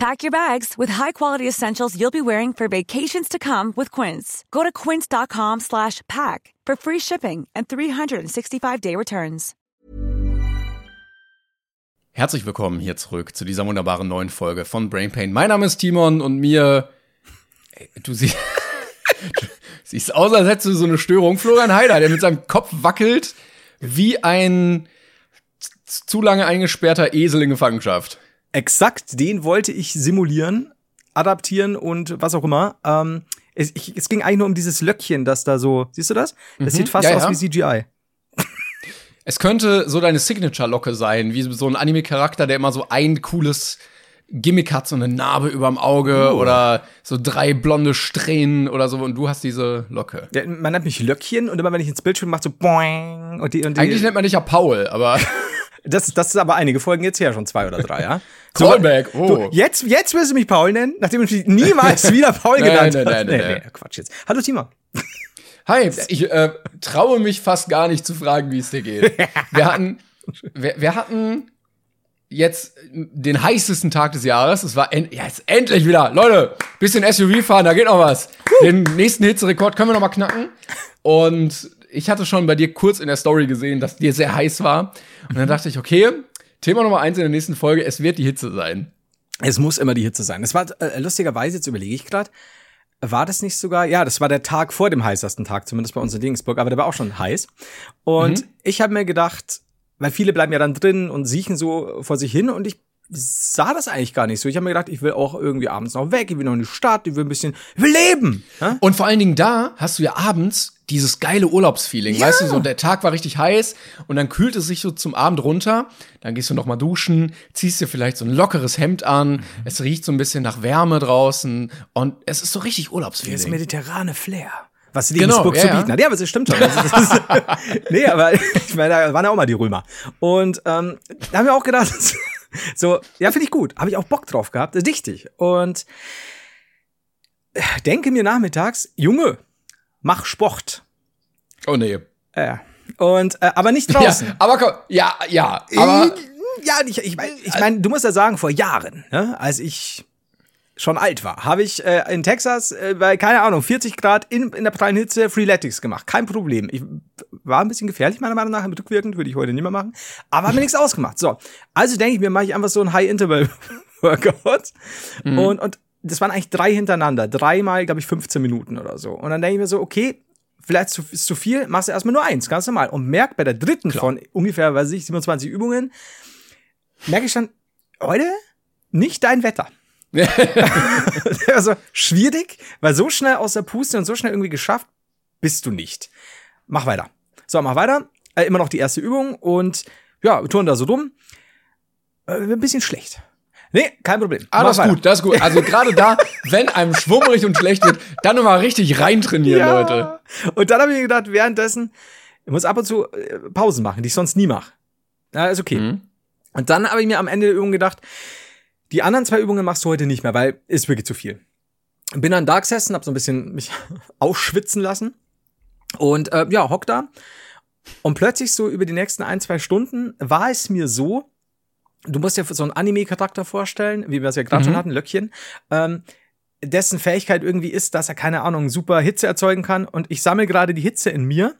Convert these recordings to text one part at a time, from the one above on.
Pack your bags with high-quality essentials you'll be wearing for vacations to come with Quince. Go to quince.com slash pack for free shipping and 365-day returns. Herzlich willkommen hier zurück zu dieser wunderbaren neuen Folge von Brain Pain. Mein Name ist Timon und mir... Du siehst... siehst aus, als hättest du so eine Störung. Florian Heider, der mit seinem Kopf wackelt wie ein zu lange eingesperrter Esel in Gefangenschaft. Exakt, den wollte ich simulieren, adaptieren und was auch immer. Ähm, es, ich, es ging eigentlich nur um dieses Löckchen, das da so, siehst du das? Das Mhm. sieht fast Ja, aus ja. wie CGI. Es könnte so deine Signature-Locke sein, wie so ein Anime-Charakter, der immer so ein cooles Gimmick hat, so eine Narbe überm Auge Oh. oder so drei blonde Strähnen oder so und du hast diese Locke. Ja, man nennt mich Löckchen und immer wenn ich ins Bild schaue, macht so boing und die, und die Eigentlich nennt man dich ja Paul, aber das, das ist aber einige Folgen jetzt her, schon zwei oder drei, ja? Callback, oh. Du, jetzt, jetzt wirst du mich Paul nennen, nachdem du mich niemals wieder Paul Nein, genannt nein, hast. nein, nein, nein. Quatsch jetzt. Hallo Timon. Hi, ich äh, traue mich fast gar nicht zu fragen, wie es dir geht. Wir hatten, wir, wir hatten jetzt den heißesten Tag des Jahres. Es war ja, jetzt endlich wieder. Leute, bisschen SUV fahren, da geht noch was. Den nächsten Hitzerekord können wir noch mal knacken. Und ich hatte schon bei dir kurz in der Story gesehen, dass dir sehr heiß war. Und dann dachte ich, okay, Thema Nummer eins in der nächsten Folge, es wird die Hitze sein. Es muss immer die Hitze sein. Es war äh, lustigerweise, jetzt überlege ich gerade, war das nicht sogar, ja, das war der Tag vor dem heißesten Tag, zumindest bei uns in Dingsburg, aber der war auch schon heiß. Und ich habe mir gedacht, weil viele bleiben ja dann drin und siechen so vor sich hin und ich sah das eigentlich gar nicht so. Ich habe mir gedacht, ich will auch irgendwie abends noch weg, ich will noch in die Stadt, ich will ein bisschen, ich will leben. Ja? Und vor allen Dingen da hast du ja abends dieses geile Urlaubsfeeling. Ja. Weißt du, so der Tag war richtig heiß und dann kühlt es sich so zum Abend runter. Dann gehst du noch mal duschen, ziehst dir vielleicht so ein lockeres Hemd an. Es riecht so ein bisschen nach Wärme draußen und es ist so richtig Das Urlaubsfeeling. mediterrane Flair. Was Genau, Regensburg ja, zu bieten hat. Ja, aber das stimmt schon. Also, das ist, nee, aber ich meine, da waren ja auch mal die Römer. Und ähm, da haben wir auch gedacht, so, ja, finde ich gut. Habe ich auch Bock drauf gehabt. Das ist wichtig. Und äh, denke mir nachmittags, Junge, mach Sport. Oh nee. Äh, und, äh, aber nicht draußen. Ja, aber komm, ja, ja, aber ja, ich, ich meine, ich mein, du musst ja sagen, vor Jahren, ne, als ich schon alt war, habe ich äh, in Texas äh, bei, keine Ahnung, 40 Grad in, in der prallen Hitze Freeletics gemacht. Kein Problem. Ich war ein bisschen gefährlich, meiner Meinung nach, rückwirkend, würde ich heute nicht mehr machen. Aber hat mir nichts ausgemacht. So. Also denke ich mir, mache ich einfach so ein High-Interval-Workout. Und, und das waren eigentlich drei hintereinander. Dreimal, glaube ich, 15 Minuten oder so. Und dann denke ich mir so, okay, vielleicht zu, ist zu viel, machst du erstmal nur eins, ganz normal. Und merk bei der dritten von ungefähr, weiß ich, 27 Übungen, merke ich dann, heute nicht dein Wetter. also schwierig, weil so schnell aus der Puste und so schnell irgendwie geschafft bist du nicht. Mach weiter. So, mach weiter. Äh, immer noch die erste Übung und ja, wir tun da so dumm. Äh, ein bisschen schlecht. Nee, kein Problem. ah, Mach das ist weiter. gut, das ist gut. Also gerade da, wenn einem schwummrig und schlecht wird, dann nochmal richtig reintrainieren, Leute. Und dann habe ich gedacht, währenddessen, ich muss ab und zu äh, Pausen machen, die ich sonst nie mache. Ja, ist okay. Mhm. Und dann habe ich mir am Ende der Übung gedacht, die anderen zwei Übungen machst du heute nicht mehr, weil ist wirklich zu viel. Bin dann da gesessen, hab so ein bisschen mich ausschwitzen lassen und äh, ja, hock da. Und plötzlich so über die nächsten ein, zwei Stunden war es mir so, du musst dir so einen Anime-Charakter vorstellen, wie wir es ja gerade schon hatten, Löckchen, ähm, dessen Fähigkeit irgendwie ist, dass er, keine Ahnung, super Hitze erzeugen kann. Und ich sammle gerade die Hitze in mir,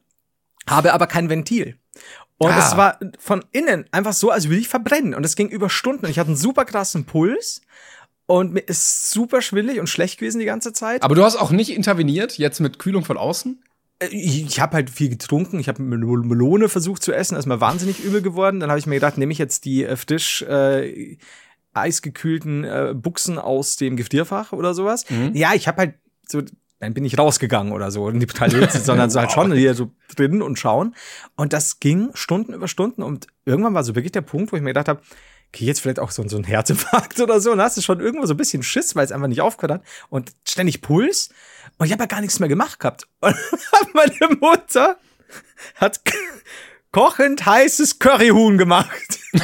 habe aber kein Ventil. Und Ah. es war von innen einfach so, als würde ich verbrennen. Und es ging über Stunden. Und ich hatte einen super krassen Puls. Und mir ist super schwillig und schlecht gewesen die ganze Zeit. Aber du hast auch nicht interveniert, jetzt mit Kühlung von außen? Äh, Ich, habe halt viel getrunken. Ich habe Mel- Melone versucht zu essen. Ist mir wahnsinnig übel geworden. Dann habe ich mir gedacht, nehme ich jetzt die äh, frisch äh, eisgekühlten äh, Buchsen aus dem Giftierfach oder sowas. Ja, ich habe halt so, dann bin ich rausgegangen oder so, nicht total Hitze, sondern so halt schon hier so drin und schauen. Und das ging Stunden über Stunden und irgendwann war so wirklich der Punkt, wo ich mir gedacht habe, okay, jetzt vielleicht auch so, so ein Herzinfarkt oder so. Und hast du schon irgendwo so ein bisschen Schiss, weil es einfach nicht aufgehört hat. Und ständig Puls. Und ich habe ja gar nichts mehr gemacht gehabt. Und meine Mutter hat kochend heißes Curryhuhn gemacht.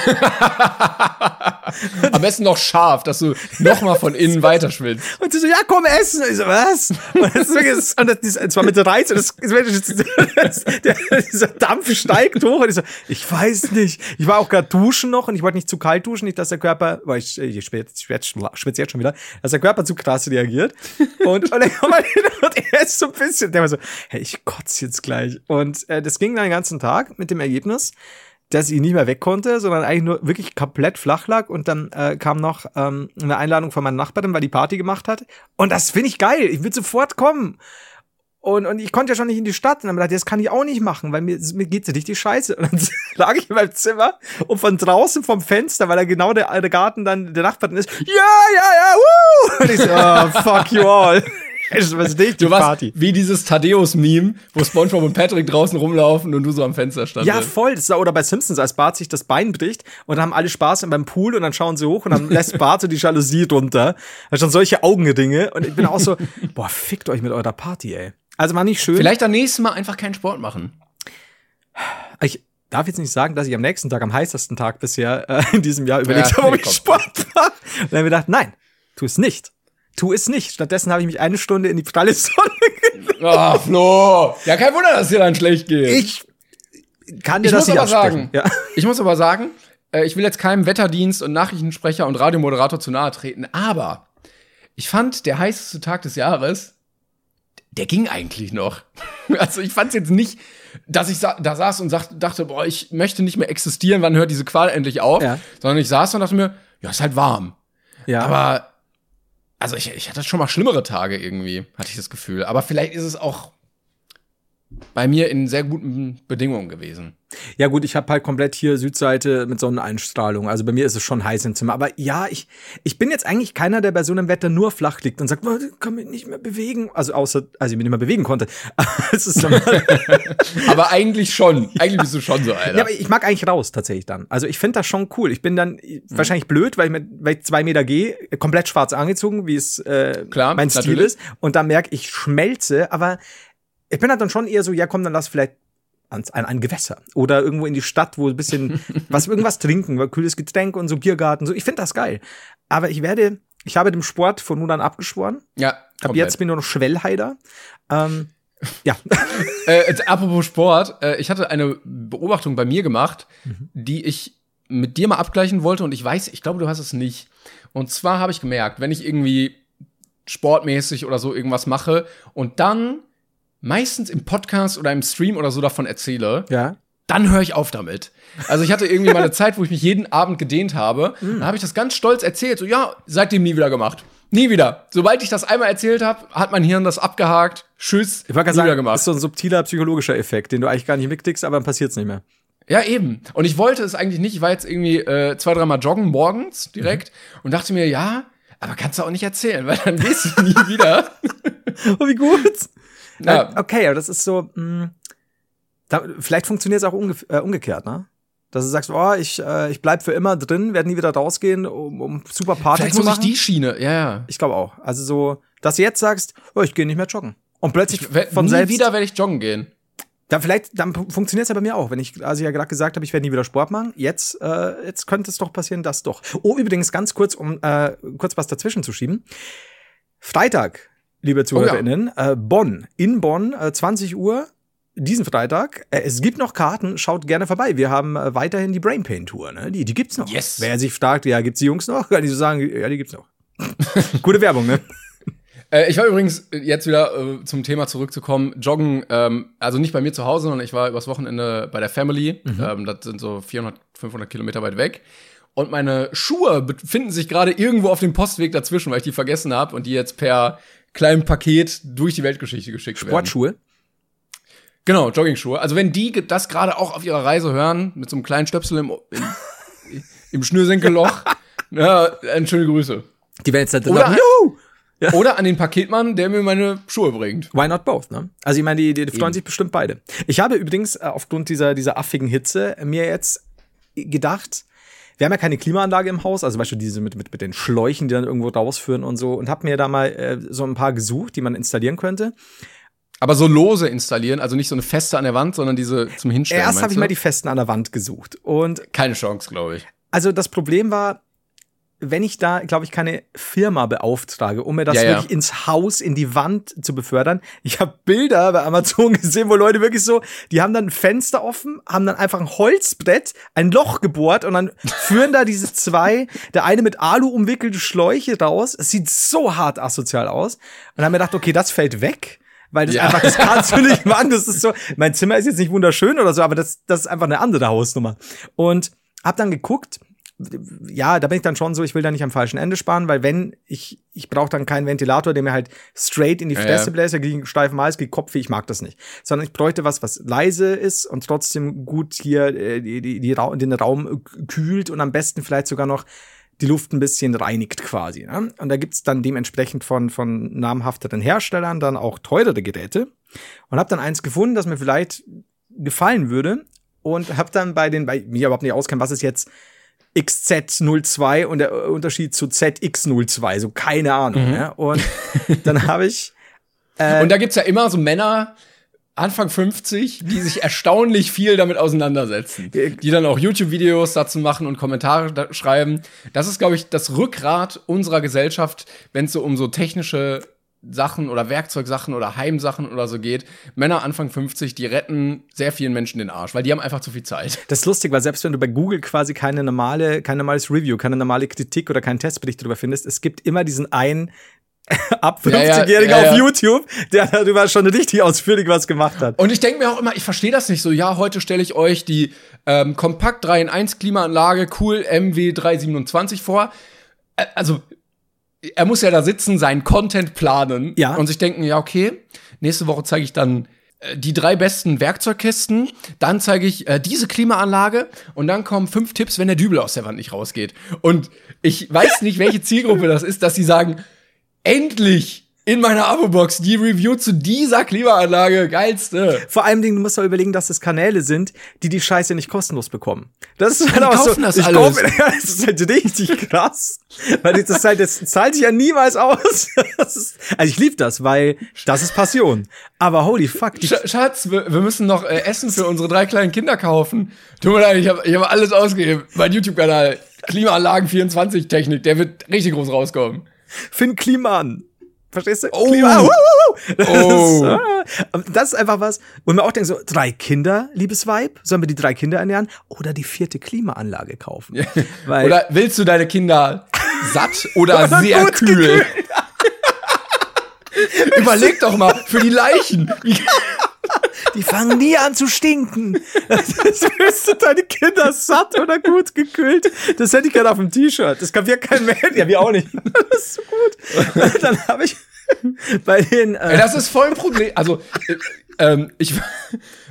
Am besten noch scharf, dass du noch mal von innen weiterschwillst. Und sie so, ja, komm, essen. Und ich so, was? Und das ist und das, das war mit Reiz und das, das, der, dieser Dampf steigt hoch. Und ich so, ich weiß nicht. Ich war auch gerade duschen noch und ich wollte nicht zu kalt duschen, nicht, dass der Körper, weil ich, ich schwitze schwitz jetzt schon wieder, dass der Körper zu krass reagiert. Und, und dann kommt man hin und er ist so ein bisschen, der war so, hey, ich kotze jetzt gleich. Und äh, das ging dann den ganzen Tag mit dem Ergebnis, dass ich nicht mehr weg konnte, sondern eigentlich nur wirklich komplett flach lag. Und dann äh, kam noch ähm, eine Einladung von meiner Nachbarin, weil die Party gemacht hat. Und das finde ich geil. Ich will sofort kommen. Und, und ich konnte ja schon nicht in die Stadt. Und dann dachte ich, das kann ich auch nicht machen, weil mir, mir geht's richtig scheiße. Und dann lag ich in meinem Zimmer und von draußen vom Fenster, weil da genau der, der Garten dann der Nachbarin ist, ja, ja, ja, woo! Und ich so, oh, fuck you all. Was ist nicht Du warst Party? wie dieses Thaddeus-Meme, wo SpongeBob und Patrick draußen rumlaufen und du so am Fenster standest. Ja, voll. Das ist, oder bei Simpsons, als Bart sich das Bein bricht und dann haben alle Spaß beim Pool und dann schauen sie hoch und dann lässt Bart so die Jalousie drunter. Da schon solche Augenringe und ich bin auch so, boah, fickt euch mit eurer Party, ey. Also war nicht schön. Vielleicht am nächsten Mal einfach keinen Sport machen. Ich darf jetzt nicht sagen, dass ich am nächsten Tag, am heißesten Tag bisher äh, in diesem Jahr überlegt Ja, habe, ob ich. Sport mache. Und dann habe ich gedacht, nein, tu es nicht. Tu es nicht. Stattdessen habe ich mich eine Stunde in die pralle Sonne Ah, Flo. Ja, kein Wunder, dass dir dann schlecht geht. Ich kann dir Ich das muss nicht aber sagen, Ja. ich muss aber sagen, äh, ich will jetzt keinem Wetterdienst und Nachrichtensprecher und Radiomoderator zu nahe treten, aber ich fand, der heißeste Tag des Jahres, der ging eigentlich noch. Also ich fand es jetzt nicht, dass ich sa da saß und dachte, boah, ich möchte nicht mehr existieren, wann hört diese Qual endlich auf? Ja. Sondern ich saß und dachte mir, ja, ist halt warm. ja. Aber, also ich, ich hatte schon mal schlimmere Tage irgendwie, hatte ich das Gefühl. Aber vielleicht ist es auch bei mir in sehr guten Bedingungen gewesen. Ja gut, ich habe halt komplett hier Südseite mit Sonneneinstrahlung. Also bei mir ist es schon heiß im Zimmer. Aber ja, ich, ich bin jetzt eigentlich keiner, der bei so einem Wetter nur flach liegt und sagt, "Oh, ich kann mich nicht mehr bewegen. Also außer, als ich mich nicht mehr bewegen konnte. Aber eigentlich schon. Eigentlich bist du schon so einer. ja, aber ich mag eigentlich raus tatsächlich dann. Also ich finde das schon cool. Ich bin dann wahrscheinlich blöd, weil ich, mit, weil ich zwei Meter gehe, komplett schwarz angezogen, wie es äh, Klar, mein Stil natürlich. ist. Und dann merke ich, schmelze. Aber ich bin halt dann schon eher so, ja komm, dann lass vielleicht ans, an ein Gewässer oder irgendwo in die Stadt, wo ein bisschen was irgendwas trinken, kühles Getränk und so Biergarten, so. Ich finde das geil. Aber ich werde, ich habe dem Sport von nun an abgeschworen. ja, Ab jetzt bin ich nur noch Schwellheider. Ähm, ja. Äh, jetzt, apropos Sport, äh, ich hatte eine Beobachtung bei mir gemacht, Mhm. die ich mit dir mal abgleichen wollte und ich weiß, ich glaube, du hast es nicht. Und zwar habe ich gemerkt, wenn ich irgendwie sportmäßig oder so irgendwas mache und dann meistens im Podcast oder im Stream oder so davon erzähle, ja. dann höre ich auf damit. Also ich hatte irgendwie mal eine Zeit, wo ich mich jeden Abend gedehnt habe. Mhm. Da habe ich das ganz stolz erzählt. So, ja, seitdem nie wieder gemacht. Nie wieder. Sobald ich das einmal erzählt habe, hat mein Hirn das abgehakt. Tschüss. Ich wollte nie gerade wieder sagen, gemacht. das ist so ein subtiler psychologischer Effekt, den du eigentlich gar nicht mitkriegst, aber dann passiert's nicht mehr. Ja, eben. Und ich wollte es eigentlich nicht. Ich war jetzt irgendwie äh, zwei, dreimal joggen morgens direkt und dachte mir, ja, aber kannst du auch nicht erzählen, weil dann gehst du nie wieder. Oh, wie gut. Ja. Okay, aber das ist so, mh, da, vielleicht funktioniert es auch umge äh, umgekehrt, ne? Dass du sagst, oh, ich, äh, ich bleib für immer drin, werde nie wieder rausgehen, um, um super Party Vielleicht zu muss ich machen. die Schiene. Ja, ja. Ich glaube auch. Also so, dass du jetzt sagst, oh, ich gehe nicht mehr joggen. Und plötzlich Wer- von nie selbst. wieder werde ich joggen gehen. Dann vielleicht, dann funktioniert es ja bei mir auch. Wenn ich, also ja gerade gesagt habe, ich werde nie wieder Sport machen. Jetzt, äh, jetzt könnte es doch passieren, das doch. Oh, übrigens ganz kurz, um äh, kurz was dazwischen zu schieben. Freitag, liebe ZuhörerInnen, äh, Bonn, in Bonn, äh, 20 Uhr, diesen Freitag. Äh, es gibt noch Karten, schaut gerne vorbei. Wir haben äh, weiterhin die Brain Pain Tour, ne? Die, die gibt's noch. Yes. Wer sich fragt, ja, gibt's die Jungs noch? Kann ich so sagen, ja, die gibt's noch. Gute Werbung, ne? Äh, ich war übrigens jetzt wieder äh, zum Thema zurückzukommen. Joggen, ähm, also nicht bei mir zu Hause, sondern ich war übers Wochenende bei der Family. Ähm, das sind so 400, 500 Kilometer weit weg. Und meine Schuhe befinden sich gerade irgendwo auf dem Postweg dazwischen, weil ich die vergessen habe und die jetzt per kleinem Paket durch die Weltgeschichte geschickt werden. Sportschuhe. Genau, Joggingschuhe. Also wenn die das gerade auch auf ihrer Reise hören, mit so einem kleinen Stöpsel im, im, im Schnürsenkelloch, ja, dann schöne Grüße. Die werden jetzt da Oder- Juhu! Oder an den Paketmann, der mir meine Schuhe bringt. Why not both, ne? Also ich meine, die, die, die freuen sich bestimmt beide. Ich habe übrigens äh, aufgrund dieser, dieser affigen Hitze mir jetzt gedacht, wir haben ja keine Klimaanlage im Haus, also zum Beispiel diese mit, mit, mit den Schläuchen, die dann irgendwo rausführen und so, und habe mir da mal äh, so ein paar gesucht, die man installieren könnte. Aber so lose installieren, also nicht so eine feste an der Wand, sondern diese zum Hinstellen. Erst habe ich du? mal die festen an der Wand gesucht. Und Keine Chance, glaube ich. also das Problem war, wenn ich da, glaube ich, keine Firma beauftrage, um mir das Ja, ja. wirklich ins Haus, in die Wand zu befördern. Ich habe Bilder bei Amazon gesehen, wo Leute wirklich so, die haben dann ein Fenster offen, haben dann einfach ein Holzbrett, ein Loch gebohrt und dann führen da diese zwei, der eine mit Alu umwickelte Schläuche raus. Es sieht so hart asozial aus. Und dann haben wir gedacht, okay, das fällt weg. Weil das Ja. einfach, das kannst du nicht machen. Das ist so, mein Zimmer ist jetzt nicht wunderschön oder so, aber das, das ist einfach eine andere Hausnummer. Und hab dann geguckt, ja, da bin ich dann schon so, ich will da nicht am falschen Ende sparen, weil wenn ich, ich brauche dann keinen Ventilator, der mir halt straight in die Fresse ja. bläst, der gegen steifen Hals, gegen Kopf, ich mag das nicht. Sondern ich bräuchte was, was leise ist und trotzdem gut hier äh, die, die, die Ra den Raum kühlt und am besten vielleicht sogar noch die Luft ein bisschen reinigt quasi. Ne? Und da gibt's dann dementsprechend von, von namhafteren Herstellern dann auch teurere Geräte. Und habe dann eins gefunden, das mir vielleicht gefallen würde. Und habe dann bei den, bei mir überhaupt nicht auskennen, was ist jetzt XZ02 und der äh, Unterschied zu ZX02, so keine Ahnung. Ja? Und dann habe ich Äh, Und da gibt's ja immer so Männer, Anfang 50, die sich erstaunlich viel damit auseinandersetzen. Die dann auch YouTube-Videos dazu machen und Kommentare da schreiben. Das ist, glaube ich, das Rückgrat unserer Gesellschaft, wenn es so um so technische Sachen oder Werkzeugsachen oder Heimsachen oder so geht. Männer Anfang 50, die retten sehr vielen Menschen den Arsch, weil die haben einfach zu viel Zeit. Das ist lustig, weil selbst wenn du bei Google quasi keine normale, kein normales Review, keine normale Kritik oder keinen Testbericht darüber findest, es gibt immer diesen einen ab Ja, ja, 50-Jährigen ja, ja. auf YouTube, der darüber schon richtig ausführlich was gemacht hat. Und ich denke mir auch immer, ich verstehe das nicht so. Ja, heute stelle ich euch die ähm, Kompakt 3 in 1 Klimaanlage Cool MW 327 vor. Also, er muss ja da sitzen, seinen Content planen Ja. und sich denken, ja, okay, nächste Woche zeige ich dann äh, die drei besten Werkzeugkisten, dann zeige ich äh, diese Klimaanlage und dann kommen fünf Tipps, wenn der Dübel aus der Wand nicht rausgeht. Und ich weiß nicht, welche Zielgruppe das ist, dass sie sagen, endlich in meiner Abo-Box die Review zu dieser Klimaanlage, geilste. Vor allem, du musst doch überlegen, dass es Kanäle sind, die die Scheiße nicht kostenlos bekommen. Das ist halt auch so. das ich alles. Kaufe, das ist halt richtig krass. weil das ist halt, das zahlt sich ja niemals aus. Ist, also ich liebe das, weil das ist Passion. Aber holy fuck, Sch Schatz, wir, wir müssen noch äh, Essen für unsere drei kleinen Kinder kaufen. Tut mir leid, ich habe ich hab alles ausgegeben. Mein YouTube-Kanal, Klimaanlagen 24 Technik, der wird richtig groß rauskommen. Finn Kliman. Verstehst du? Oh. Klima, uh, uh, uh. Das, Oh. ist, ah, das ist einfach was, wo man auch denkt, so, drei Kinder, liebes Weib, sollen wir die drei Kinder ernähren oder die vierte Klimaanlage kaufen? Weil, Oder willst du deine Kinder satt oder Oder sehr gut kühl? Überleg doch mal, für die Leichen. Die fangen nie an zu stinken. Das willst du deine Kinder satt oder gut gekühlt? Das hätte ich gerne auf dem T-Shirt. Das kapiert kein Mensch. Ja, wir auch nicht. Das ist so gut. Dann habe ich bei den, äh, das ist voll ein Problem. Also, äh, ähm, ich,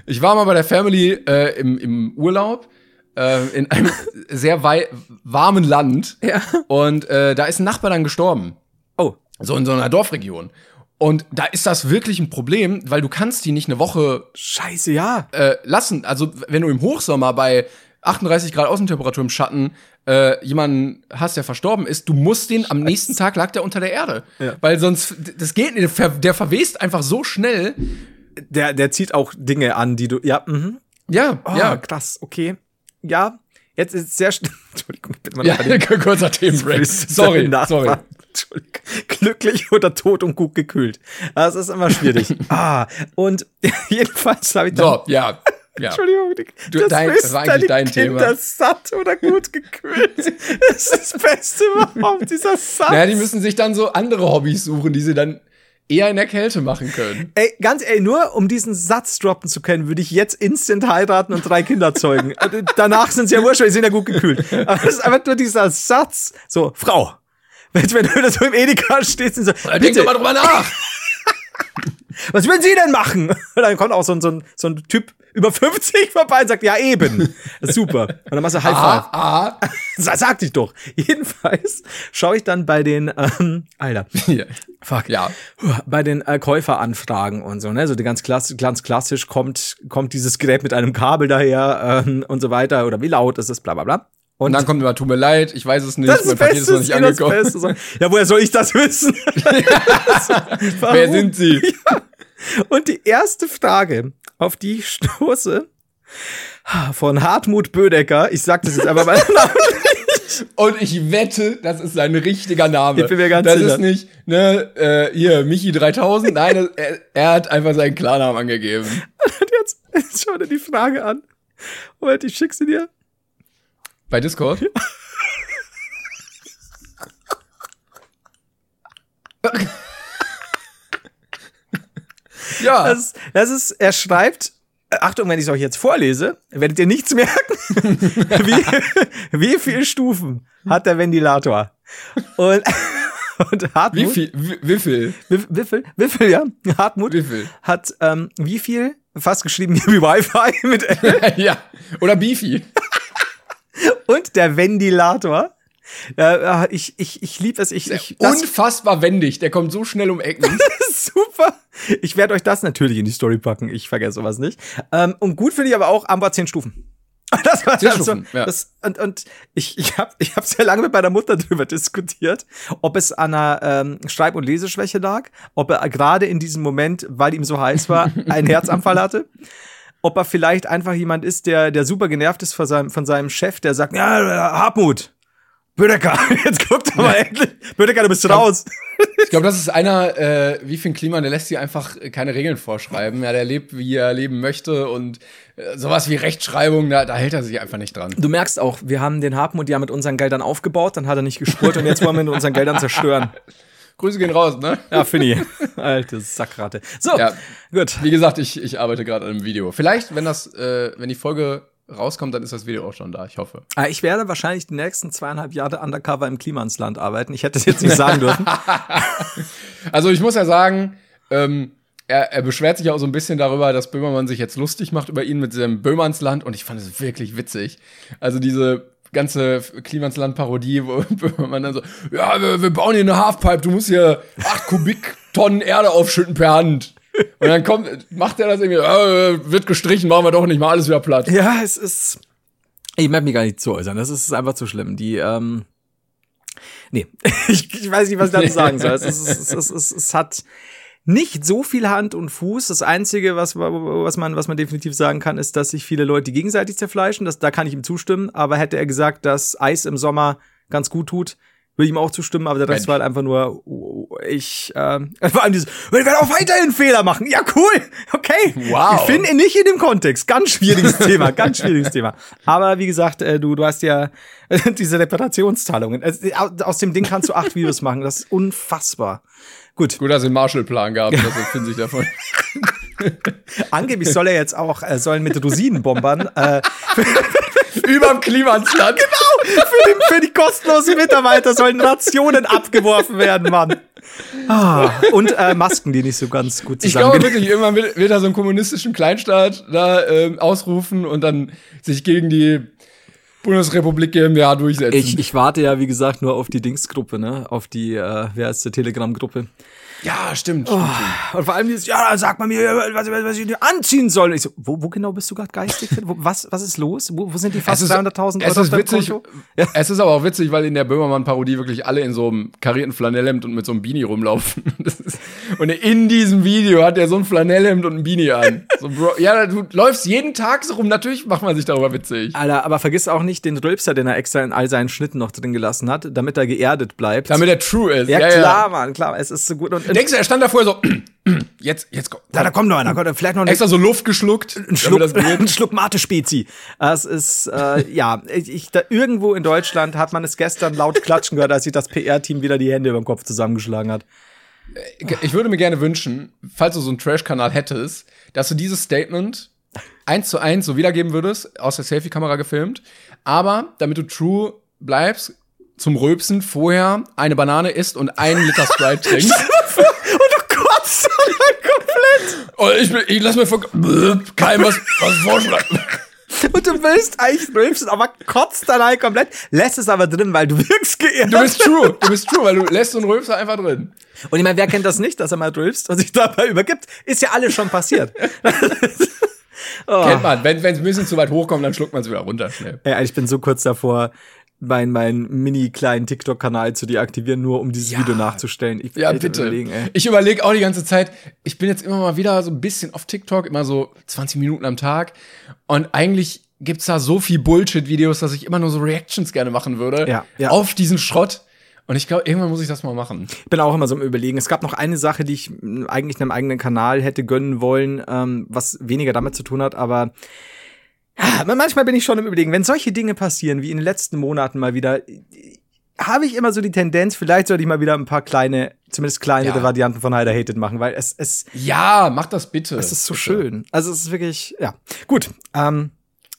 ich war mal bei der Family äh, im, im Urlaub äh, in einem sehr wei warmen Land. Ja. Und äh, da ist ein Nachbar dann gestorben. oh, So in so einer Dorfregion. Und da ist das wirklich ein Problem, weil du kannst die nicht eine Woche scheiße, ja. äh, lassen. Also wenn du im Hochsommer bei 38 Grad Außentemperatur im Schatten äh, jemanden hast, der verstorben ist, du musst den am nächsten Tag lag der unter der Erde. Ja. Weil sonst, das geht nicht, der, ver- der verwest einfach so schnell. Der, der zieht auch Dinge an, die du, ja, mhm. Ja, Oh, ja. krass, okay. Ja, jetzt ist es sehr schnell. Entschuldigung, ich bin mal Ja, kurzer Themenbreak. Sorry, sorry. Entschuldigung. Glücklich oder tot und gut gekühlt. Das ist immer schwierig. ah, und jedenfalls habe ich dann. So, ja. Ja. Entschuldigung, die- Du, das dein- wissen war eigentlich dein Kinder Thema. satt oder gut gekühlt. Das ist das Beste überhaupt, dieser Satz. Naja, die müssen sich dann so andere Hobbys suchen, die sie dann eher in der Kälte machen können. Ey, ganz ehrlich, nur um diesen Satz droppen zu können, würde ich jetzt instant heiraten und drei Kinder zeugen. Und Danach sind sie ja wurscht, weil sie sind ja gut gekühlt. Aber das ist einfach nur dieser Satz. So, Frau. Wenn, wenn du da so im Edeka stehst und so, Denk doch mal drüber nach. was würden Sie denn machen? Und dann kommt auch so ein, so ein, so ein Typ über 50 vorbei und sagt, ja eben. Super. Und dann machst du High Five. Ah, ah. Sa- Sag dich doch. Jedenfalls schaue ich dann bei den, ähm, Alter, Ja. Fuck, ja. bei den äh, Käuferanfragen und so, ne, so die ganz, klass ganz klassisch kommt, kommt dieses Gerät mit einem Kabel daher ähm, und so weiter oder wie laut ist es, bla bla bla. Und dann kommt immer, tut mir leid, ich weiß es nicht, das mein das Paket ist noch nicht das das angekommen. Ja, woher soll ich das wissen? Wer sind Sie? Und die erste Frage, auf die ich stoße, von Hartmut Bödecker, ich sag das jetzt einfach mal Und ich wette, das ist sein richtiger Name. Ich bin mir ganz das sicher. ist nicht, ne, äh, hier, Michi 3000. Nein, das, er, er hat einfach seinen Klarnamen angegeben. Und jetzt, jetzt schau dir die Frage an. Moment, ich schick sie dir. Bei Discord? ja. Das, das ist, er schreibt, Achtung, wenn ich es euch jetzt vorlese, werdet ihr nichts merken. wie, wie viele Stufen hat der Ventilator? Und, und Hartmut, wie viel? Wie, viel? Wie, viel? Wie viel, ja? Hartmut Wie viel? hat ähm, wie viel? Fast geschrieben wie Wi-Fi mit L. ja. Oder Beefy. Und der Ventilator. Ja, ich ich, ich liebe es. Ich, ich, Unfassbar wendig. Der kommt so schnell um Ecken. super. Ich werde euch das natürlich in die Story packen. Ich vergesse sowas nicht. Ähm, und gut finde ich aber auch Amba 10 Stufen. Das war Zehn also, Stufen, ja. das, und, und ich, ich habe ich hab sehr lange mit meiner Mutter drüber diskutiert, ob es an einer ähm, Schreib- und Leseschwäche lag, ob er gerade in diesem Moment, weil ihm so heiß war, einen Herzanfall hatte. Ob er vielleicht einfach jemand ist, der, der super genervt ist von seinem, von seinem Chef, der sagt, ja, Hartmut, Bödecker, jetzt guckt doch mal endlich. Bödecker, du bist raus. Ich glaube, das ist einer, äh, wie Finn Kliman, der lässt sich einfach keine Regeln vorschreiben. Ja, der lebt, wie er leben möchte und äh, sowas wie Rechtschreibung, da, da hält er sich einfach nicht dran. Du merkst auch, wir haben den Hartmut ja mit unseren Geldern aufgebaut, dann hat er nicht gespurt und jetzt wollen wir ihn mit unseren Geldern zerstören. Grüße gehen raus, ne? Ja, Finny. Alte Sackratte. So, Ja. gut. Wie gesagt, ich, ich arbeite gerade an einem Video. Vielleicht, wenn das, äh, wenn die Folge rauskommt, dann ist das Video auch schon da. Ich hoffe. Ah, Ich werde wahrscheinlich die nächsten zweieinhalb Jahre undercover im Klimansland arbeiten. Ich hätte es jetzt nicht sagen dürfen. Also ich muss ja sagen, ähm, er, er beschwert sich auch so ein bisschen darüber, dass Böhmermann sich jetzt lustig macht über ihn mit seinem Böhmernsland und ich fand es wirklich witzig. Also diese ganze Klimansland-Parodie, wo Böhmermann dann so, ja, wir, wir bauen hier eine Halfpipe, du musst hier acht Kubiktonnen Erde aufschütten per Hand. Und dann kommt, macht er das irgendwie, äh, wird gestrichen, machen wir doch nicht mal alles wieder platt. Ja, es ist. Ich möchte mich gar nicht zu äußern. Das ist einfach zu schlimm. Die, ähm. Nee, ich, ich weiß nicht, was ich dazu sagen soll. Es, ist, es, ist, es, ist, es hat nicht so viel Hand und Fuß. Das Einzige, was, was, man, was man definitiv sagen kann, ist, dass sich viele Leute gegenseitig zerfleischen. Das, da kann ich ihm zustimmen. Aber hätte er gesagt, dass Eis im Sommer ganz gut tut, würde ich ihm auch zustimmen. Aber der Rest war halt einfach nur, ich, ähm, vor allem dieses, wir werden auch weiterhin Fehler machen. Ja, cool. Okay. Wow. Ich finde nicht in dem Kontext. Ganz schwieriges Thema. Ganz schwieriges Thema. Aber wie gesagt, äh, du, du hast ja äh, diese Reparationszahlungen. Also, au- aus dem Ding kannst du acht Videos machen. Das ist unfassbar. Gut. Gut, dass sie einen Marshallplan gab, also finden sich davon. Angeblich soll er jetzt auch, äh, sollen mit Rosinenbombern äh, Überm Klimansland. für, die, für die kostenlosen Mitarbeiter sollen Rationen abgeworfen werden, Mann. Ah, und äh, Masken, die nicht so ganz gut Ich glaube zusammen. wirklich, irgendwann wird, wird er so einen kommunistischen Kleinstaat da ähm, ausrufen und dann sich gegen die Bundesrepublik GmbH durchsetzen. Ich, ich warte ja, wie gesagt, nur auf die Dingsgruppe, ne? Auf die, äh, wer ist der Telegram-Gruppe? Ja, stimmt. Und vor allem dieses, ja, sagt man mir, was, was, was ich anziehen soll. Ich so, wo, wo genau bist du gerade geistig? Wo, was, was ist los? Wo, wo sind die fast Es ist- 300.000 Es Euro ist auf deinem witzig. Ja. Es ist aber auch witzig, weil in der Böhmermann-Parodie wirklich alle in so einem karierten Flanellhemd und mit so einem Beanie rumlaufen. Ist, und in diesem Video hat er so ein Flanellhemd und ein Beanie an. So, Bro, ja, du läufst jeden Tag so rum. Natürlich macht man sich darüber witzig. Alter, aber vergiss auch nicht den Rülpser, den er extra in all seinen Schnitten noch drin gelassen hat, damit er geerdet bleibt. Damit er true ist. ja, klar, Mann, klar, es ist so gut. Und Denkst du, er stand da vorher so, jetzt, jetzt komm. da, da kommt noch einer, kommt, vielleicht noch ein, Extra so Luft geschluckt. ein Schluck, das ein Schluck Mate-Spezi. Es ist, äh, ja, ich, ich, da, irgendwo in Deutschland hat man es gestern laut klatschen gehört, als sich das PR-Team wieder die Hände über den Kopf zusammengeschlagen hat. Ich würde mir gerne wünschen, falls du so einen Trash-Kanal hättest, dass du dieses Statement eins zu eins so wiedergeben würdest, aus der Selfie-Kamera gefilmt, aber damit du true bleibst, zum Röpsen vorher eine Banane isst und einen Liter Sprite trinkst. Und oh, ich, bin- ich lass mir vor keinem was, was vorschlagen. Und du willst eigentlich rülpsen, aber kotzt dann halt komplett, lässt es aber drin, weil du wirkst geehrt. Du bist true, du bist true, weil du lässt so einen Röpser einfach drin. Und ich meine, wer kennt das nicht, dass er mal rülpst und sich dabei übergibt? Ist ja alles schon passiert. oh. Kennt man. Wenn es ein bisschen zu weit hochkommt, dann schluckt man es wieder runter schnell. Ey, ich bin so kurz davor, meinen mein mini kleinen TikTok-Kanal zu deaktivieren, nur um dieses Ja. Video nachzustellen. Ich Ja, bitte. Überlegen. Ich überlege auch die ganze Zeit, ich bin jetzt immer mal wieder so ein bisschen auf TikTok, immer so 20 Minuten am Tag. Und eigentlich gibt's da so viel Bullshit-Videos, dass ich immer nur so Reactions gerne machen würde Ja, ja. auf diesen Schrott. Und ich glaube, irgendwann muss ich das mal machen. Ich bin auch immer so im Überlegen. Es gab noch eine Sache, die ich eigentlich einem eigenen Kanal hätte gönnen wollen, ähm, was weniger damit zu tun hat, aber manchmal bin ich schon im Überlegen, wenn solche Dinge passieren, wie in den letzten Monaten mal wieder, habe ich immer so die Tendenz, vielleicht sollte ich mal wieder ein paar kleine, zumindest kleinere Ja. Varianten von Heider Hated machen, weil es, es, Ja, mach das bitte. es ist so bitte. schön. Also es ist wirklich, ja. Gut, ähm,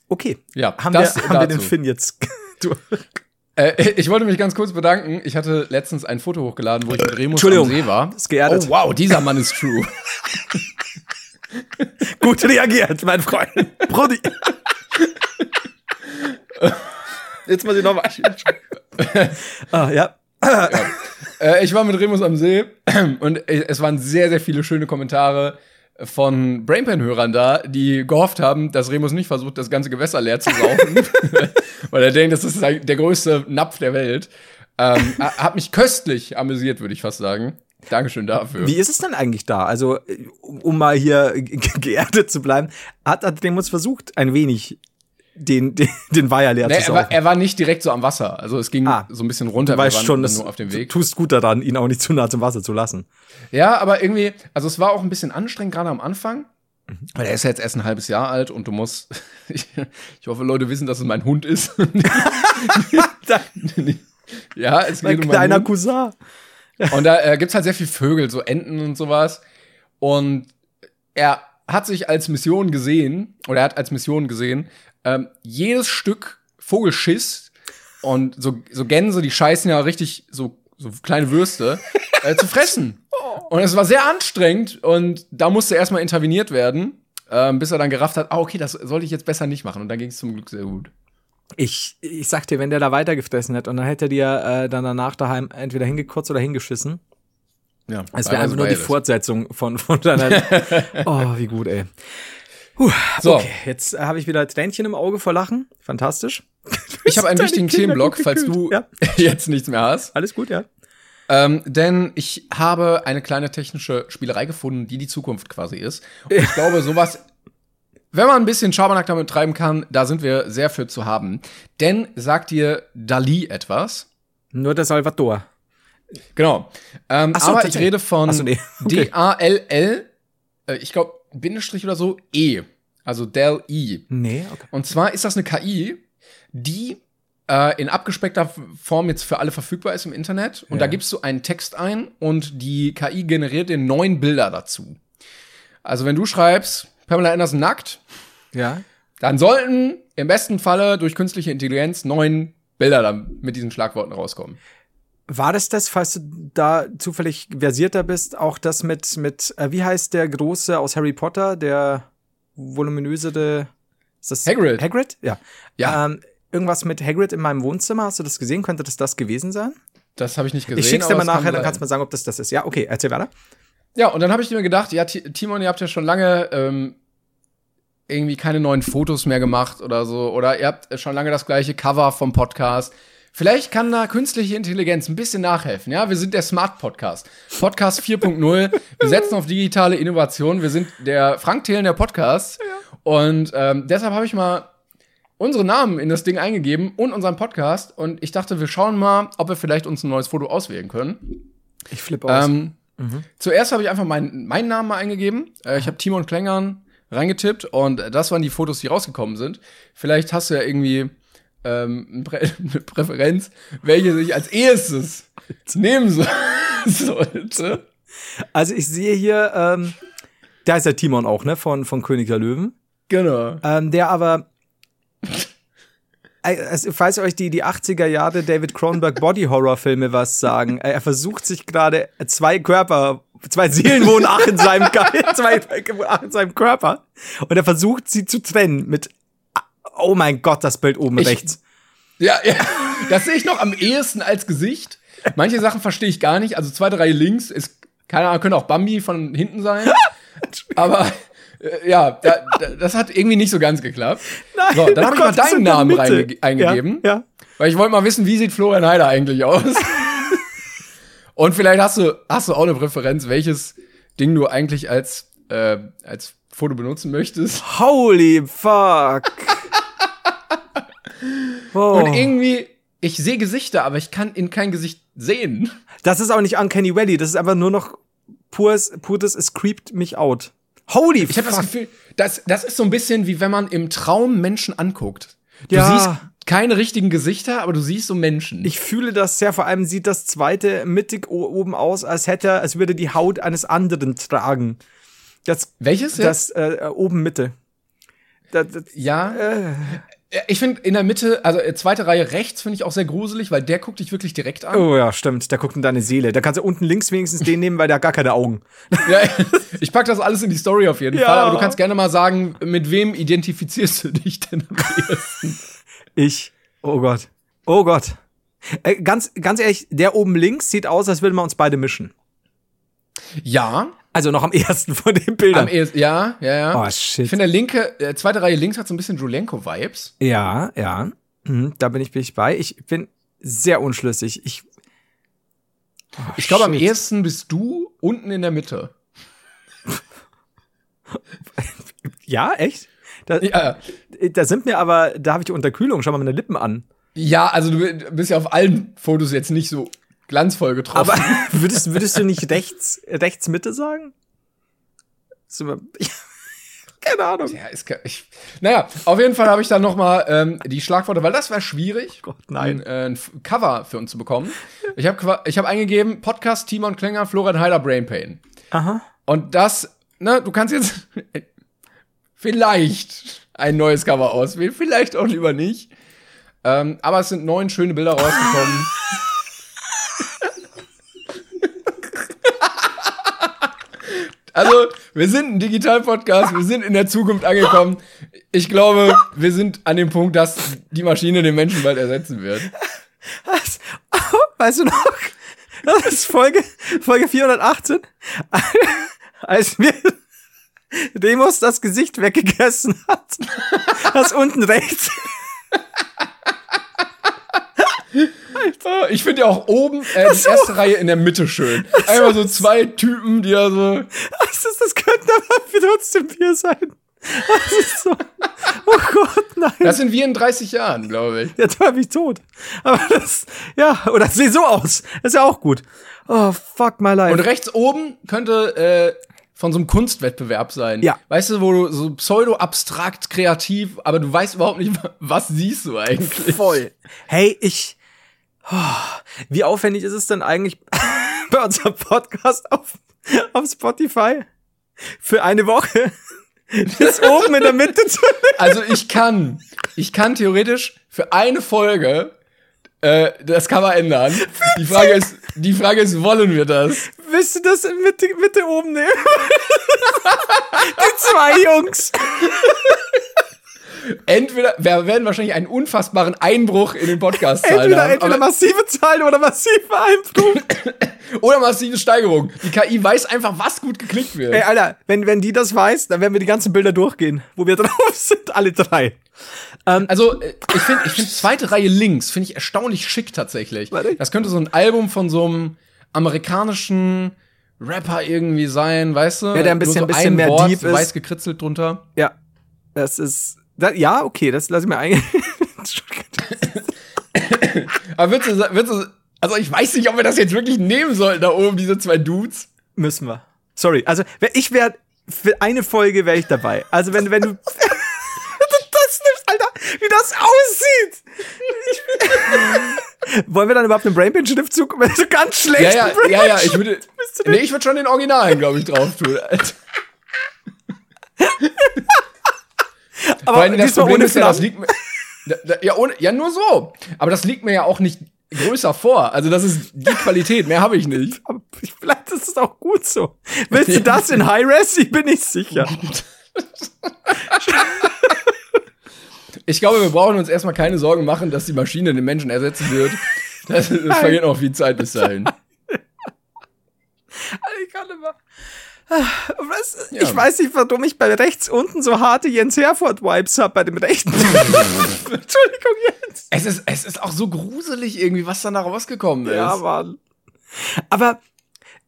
okay. Ja, Haben, wir, haben wir den. Finn jetzt durch? Äh, ich wollte mich ganz kurz bedanken. Ich hatte letztens ein Foto hochgeladen, wo ich mit Remus am See war. ist geerdet. Oh wow, dieser Mann ist true. Gut reagiert, mein Freund. Brudi. Jetzt muss ich noch mal. ah, ja. Äh, ich war mit Remus am See und es waren sehr, sehr viele schöne Kommentare von Brainpan-Hörern da, die gehofft haben, dass Remus nicht versucht, das ganze Gewässer leer zu saufen, weil er denkt, das ist der größte Napf der Welt. Ähm, ha- hat mich köstlich amüsiert, würde ich fast sagen. Dankeschön dafür. Wie ist es denn eigentlich da? Also, um mal hier ge- geerdet zu bleiben, hat, hat Demus versucht, ein wenig den, den, den Weiher leer Nee, zu er, saufen. war, er war nicht direkt so am Wasser. Also es ging Ah. so ein bisschen runter. du weißt schon, dass nur auf dem du Weg. tust gut daran, ihn auch nicht zu nah zum Wasser zu lassen. Ja, aber irgendwie, also es war auch ein bisschen anstrengend, gerade am Anfang. Mhm. Weil er ist ja jetzt erst ein halbes Jahr alt und du musst. Ich, ich hoffe, Leute wissen, dass es mein Hund ist. ja, es Mein geht um kleiner meinen Hund. Cousin. Und da äh, gibt's halt sehr viel Vögel, so Enten und sowas. Und er hat sich als Mission gesehen, oder er hat als Mission gesehen, ähm, jedes Stück Vogelschiss und so, so Gänse, die scheißen ja richtig so, so kleine Würste, äh, zu fressen. Und es war sehr anstrengend und da musste erstmal interveniert werden, ähm, bis er dann gerafft hat, ah, okay, das sollte ich jetzt besser nicht machen. Und dann ging es zum Glück sehr gut. Ich, ich sag dir, wenn der da weitergefressen hätte und dann hätte er dir äh, dann danach daheim entweder hingekotzt oder hingeschissen. Ja, Es wäre einfach nur die. Fortsetzung von, von deiner. oh, wie gut, ey. Puh, So. okay, jetzt habe ich wieder Tränchen im Auge vor Lachen. Fantastisch. Ich habe einen wichtigen Kinder Themenblock, falls du gekühlt. jetzt nichts mehr hast. Alles gut, ja. Ähm, denn ich habe eine kleine technische Spielerei gefunden, die die Zukunft quasi ist. Und ich glaube, sowas, wenn man ein bisschen Schabernack damit treiben kann, da sind wir sehr für zu haben. Denn sagt dir Dali etwas? Nur der Salvador. Genau. Ähm, so, aber ich rede von so, nee. Okay. D-A-L-L, äh, ich glaube, Bindestrich oder so, E. Also Del E. Nee, okay. Und zwar ist das eine KI, die äh, in abgespeckter Form jetzt für alle verfügbar ist im Internet. Und Ja. da gibst du einen Text ein und die KI generiert dir neun Bilder dazu. Also wenn du schreibst, Pamela Anderson nackt, Ja. dann sollten im besten Falle durch künstliche Intelligenz neun Bilder dann mit diesen Schlagworten rauskommen. War das das, falls du da zufällig versierter bist, auch das mit, mit äh, wie heißt der Große aus Harry Potter, der voluminösere, ist das Hagrid. Hagrid? Ja. Ja. Ähm, irgendwas mit Hagrid in meinem Wohnzimmer, hast du das gesehen? Könnte das das gewesen sein? Das habe ich nicht gesehen. ich schick's dir mal nachher, dann kannst du mir sagen, ob das das ist. Ja, okay, erzähl weiter. Ja, und dann habe ich mir gedacht, ja, Ti- Timon, ihr habt ja schon lange ähm, irgendwie keine neuen Fotos mehr gemacht oder so. Oder ihr habt schon lange das gleiche Cover vom Podcast. Vielleicht kann da künstliche Intelligenz ein bisschen nachhelfen. Ja, wir sind der Smart Podcast. Podcast 4.0. Wir setzen auf digitale Innovation. Wir sind der Frank Thelen der Podcast. Und ähm, deshalb habe ich mal unsere Namen in das Ding eingegeben und unseren Podcast. Und ich dachte, wir schauen mal, ob wir vielleicht uns ein neues Foto auswählen können. Ich flippe aus. Ähm, Zuerst habe ich einfach meinen, meinen Namen mal eingegeben. Äh, ich habe Timon Klängern reingetippt und das waren die Fotos, die rausgekommen sind. Vielleicht hast du ja irgendwie ähm, eine Prä eine Präferenz, welche sich als erstes nehmen so sollte. Also ich sehe hier, ähm, da ist der Timon auch, ne, von, von König der Löwen. Genau. Ähm, der aber, also, falls euch die, die 80er Jahre David Cronenberg Body Horror Filme was sagen, äh, er versucht sich gerade zwei Körper, zwei Seelen wohnen ach in seinem, zwei ach in seinem Körper und er versucht sie zu trennen mit, oh mein Gott, das Bild oben Ich- rechts. Ja, ja. Das sehe ich noch am ehesten als Gesicht. Manche Sachen verstehe ich gar nicht. Also zweite Reihe links ist, keine Ahnung, könnte auch Bambi von hinten sein. Aber äh, ja, da, da, das hat irgendwie nicht so ganz geklappt. Nein, so, dann oh habe ich mal das ist deinen Namen eingegeben. Ja, ja. Weil ich wollte mal wissen, wie sieht Florian Heider eigentlich aus? Und vielleicht hast du, hast du auch eine Präferenz, welches Ding du eigentlich als, äh, als Foto benutzen möchtest. Holy fuck. Oh. Und irgendwie, ich sehe Gesichter, aber ich kann in kein Gesicht sehen. Das ist auch nicht Uncanny Valley, das ist einfach nur noch pures, pures, es creept mich out. Holy Ich habe das Gefühl, das, das ist so ein bisschen wie wenn man im Traum Menschen anguckt. Du ja. siehst keine richtigen Gesichter, aber du siehst so Menschen. Ich fühle das sehr, vor allem sieht das zweite mittig oben aus, als hätte, als würde die Haut eines anderen tragen. Das, Welches? Das äh, oben Mitte. Das, das, ja. Äh. Ich finde in der Mitte, also äh, zweite Reihe rechts finde ich auch sehr gruselig, weil der guckt dich wirklich direkt an. Oh ja, stimmt. Der guckt in deine Seele. Da kannst du unten links wenigstens den nehmen, weil der hat gar keine Augen. ja, ich pack das alles in die Story auf jeden ja. Fall. Aber du kannst gerne mal sagen, mit wem identifizierst du dich denn am ehesten? Ich. Oh Gott. Oh Gott. Äh, ganz, ganz ehrlich, der oben links sieht aus, als würden wir uns beide mischen. Ja. Also noch am ersten von den Bildern. Am ehesten, ja, ja, ja. Oh, shit. Ich finde, der linke, äh, zweite Reihe links hat so ein bisschen Julenko-Vibes. Ja, ja. Mhm, da bin ich, bin ich bei. Ich bin sehr unschlüssig. Ich, oh, ich glaube, am ehesten bist du unten in der Mitte. ja, echt? Da, ja. da sind mir aber, da habe ich die Unterkühlung, schau mal meine Lippen an. Ja, also du bist ja auf allen Fotos jetzt nicht so glanzvoll getroffen. Aber würdest, würdest du nicht rechts, rechts Mitte sagen? Keine Ahnung. Ja, ist, ich, naja, auf jeden Fall habe ich dann noch mal ähm, die Schlagworte, weil das war schwierig, Gott, nein. Ein, äh, ein Cover für uns zu bekommen. Ich habe ich hab eingegeben, Podcast Timon Klenger, Florian Heider, Brain Pain. Aha. Und das, ne, du kannst jetzt vielleicht ein neues Cover auswählen, vielleicht auch lieber nicht. Ähm, aber es sind neun schöne Bilder rausgekommen. Also, wir sind ein Digital-Podcast, wir sind in der Zukunft angekommen. Ich glaube, wir sind an dem Punkt, dass die Maschine den Menschen bald ersetzen wird. Was? Weißt du noch? Das ist Folge, Folge 418. Als wir Demos das Gesicht weggegessen hat. Das unten rechts. Ich finde ja auch oben äh, die erste Reihe in der Mitte schön. Einmal so zwei Typen, die da so. Das, ist, das könnten aber trotzdem wir sein. Das ist so. Oh Gott, nein. Das sind wir in 30 Jahren, glaube ich. Jetzt war ich tot. Aber das, ja, oder sieht so aus. Das ist ja auch gut. Oh, fuck my life. Und rechts oben könnte äh, von so einem Kunstwettbewerb sein. Ja. Weißt du, wo du so pseudo-abstrakt kreativ, aber du weißt überhaupt nicht, was siehst du eigentlich. Voll. Hey, ich, wie aufwendig ist es denn eigentlich bei unserem Podcast auf, auf Spotify für eine Woche bis oben in der Mitte zu? Also ich kann, ich kann theoretisch für eine Folge äh, das Cover ändern. Die Frage ist, die Frage ist, wollen wir das? Willst du das in Mitte, Mitte oben nehmen? die zwei Jungs entweder, wir werden wahrscheinlich einen unfassbaren Einbruch in den Podcast-Zahlen entweder, haben. Entweder massive Zahlen oder massive Einbruch. oder massive Steigerung. Die KI weiß einfach, was gut geklickt wird. Ey, Alter, wenn, wenn die das weiß, dann werden wir die ganzen Bilder durchgehen, wo wir drauf sind, alle drei. Ähm, also, äh, ich finde, ich finde zweite Reihe links, finde ich erstaunlich schick tatsächlich. Das könnte so ein Album von so einem amerikanischen Rapper irgendwie sein, weißt du? Ja, der ein bisschen, so bisschen ein mehr Wort, deep ist. weiß gekritzelt drunter. Ja. Das ist da, ja, okay, das lasse ich mir ein. Aber würdest du, würdest du, also ich weiß nicht, ob wir das jetzt wirklich nehmen sollten, da oben, diese zwei Dudes. Müssen wir. Sorry, also ich wäre, für eine Folge wäre ich dabei. Also wenn, wenn du das nimmst, Alter, wie das aussieht. Wollen wir dann überhaupt einen Brainpin-Schriftzug so ganz schlecht? Ja, ja, ja, ja, ich würde, nee, ich würde schon den Originalen, glaube ich, drauf tun. Aber Vor das Problem ist ja, das liegt mir, ja, ohne, ja, nur so. Aber das liegt mir ja auch nicht größer vor. Also das ist die Qualität, mehr habe ich nicht. Vielleicht ist es auch gut so. Willst du das in High-Res? Ich bin nicht sicher. ich glaube, wir brauchen uns erstmal keine Sorgen machen, dass die Maschine den Menschen ersetzen wird. Das, das vergeht noch viel Zeit bis dahin. Ich kann immer. Was? Ich weiß nicht, warum ich bei rechts unten so harte Jens Herford-Vibes habe bei dem rechten. Entschuldigung, Jens. Es ist, es ist auch so gruselig irgendwie, was dann da rausgekommen ist. Ja, Mann. Aber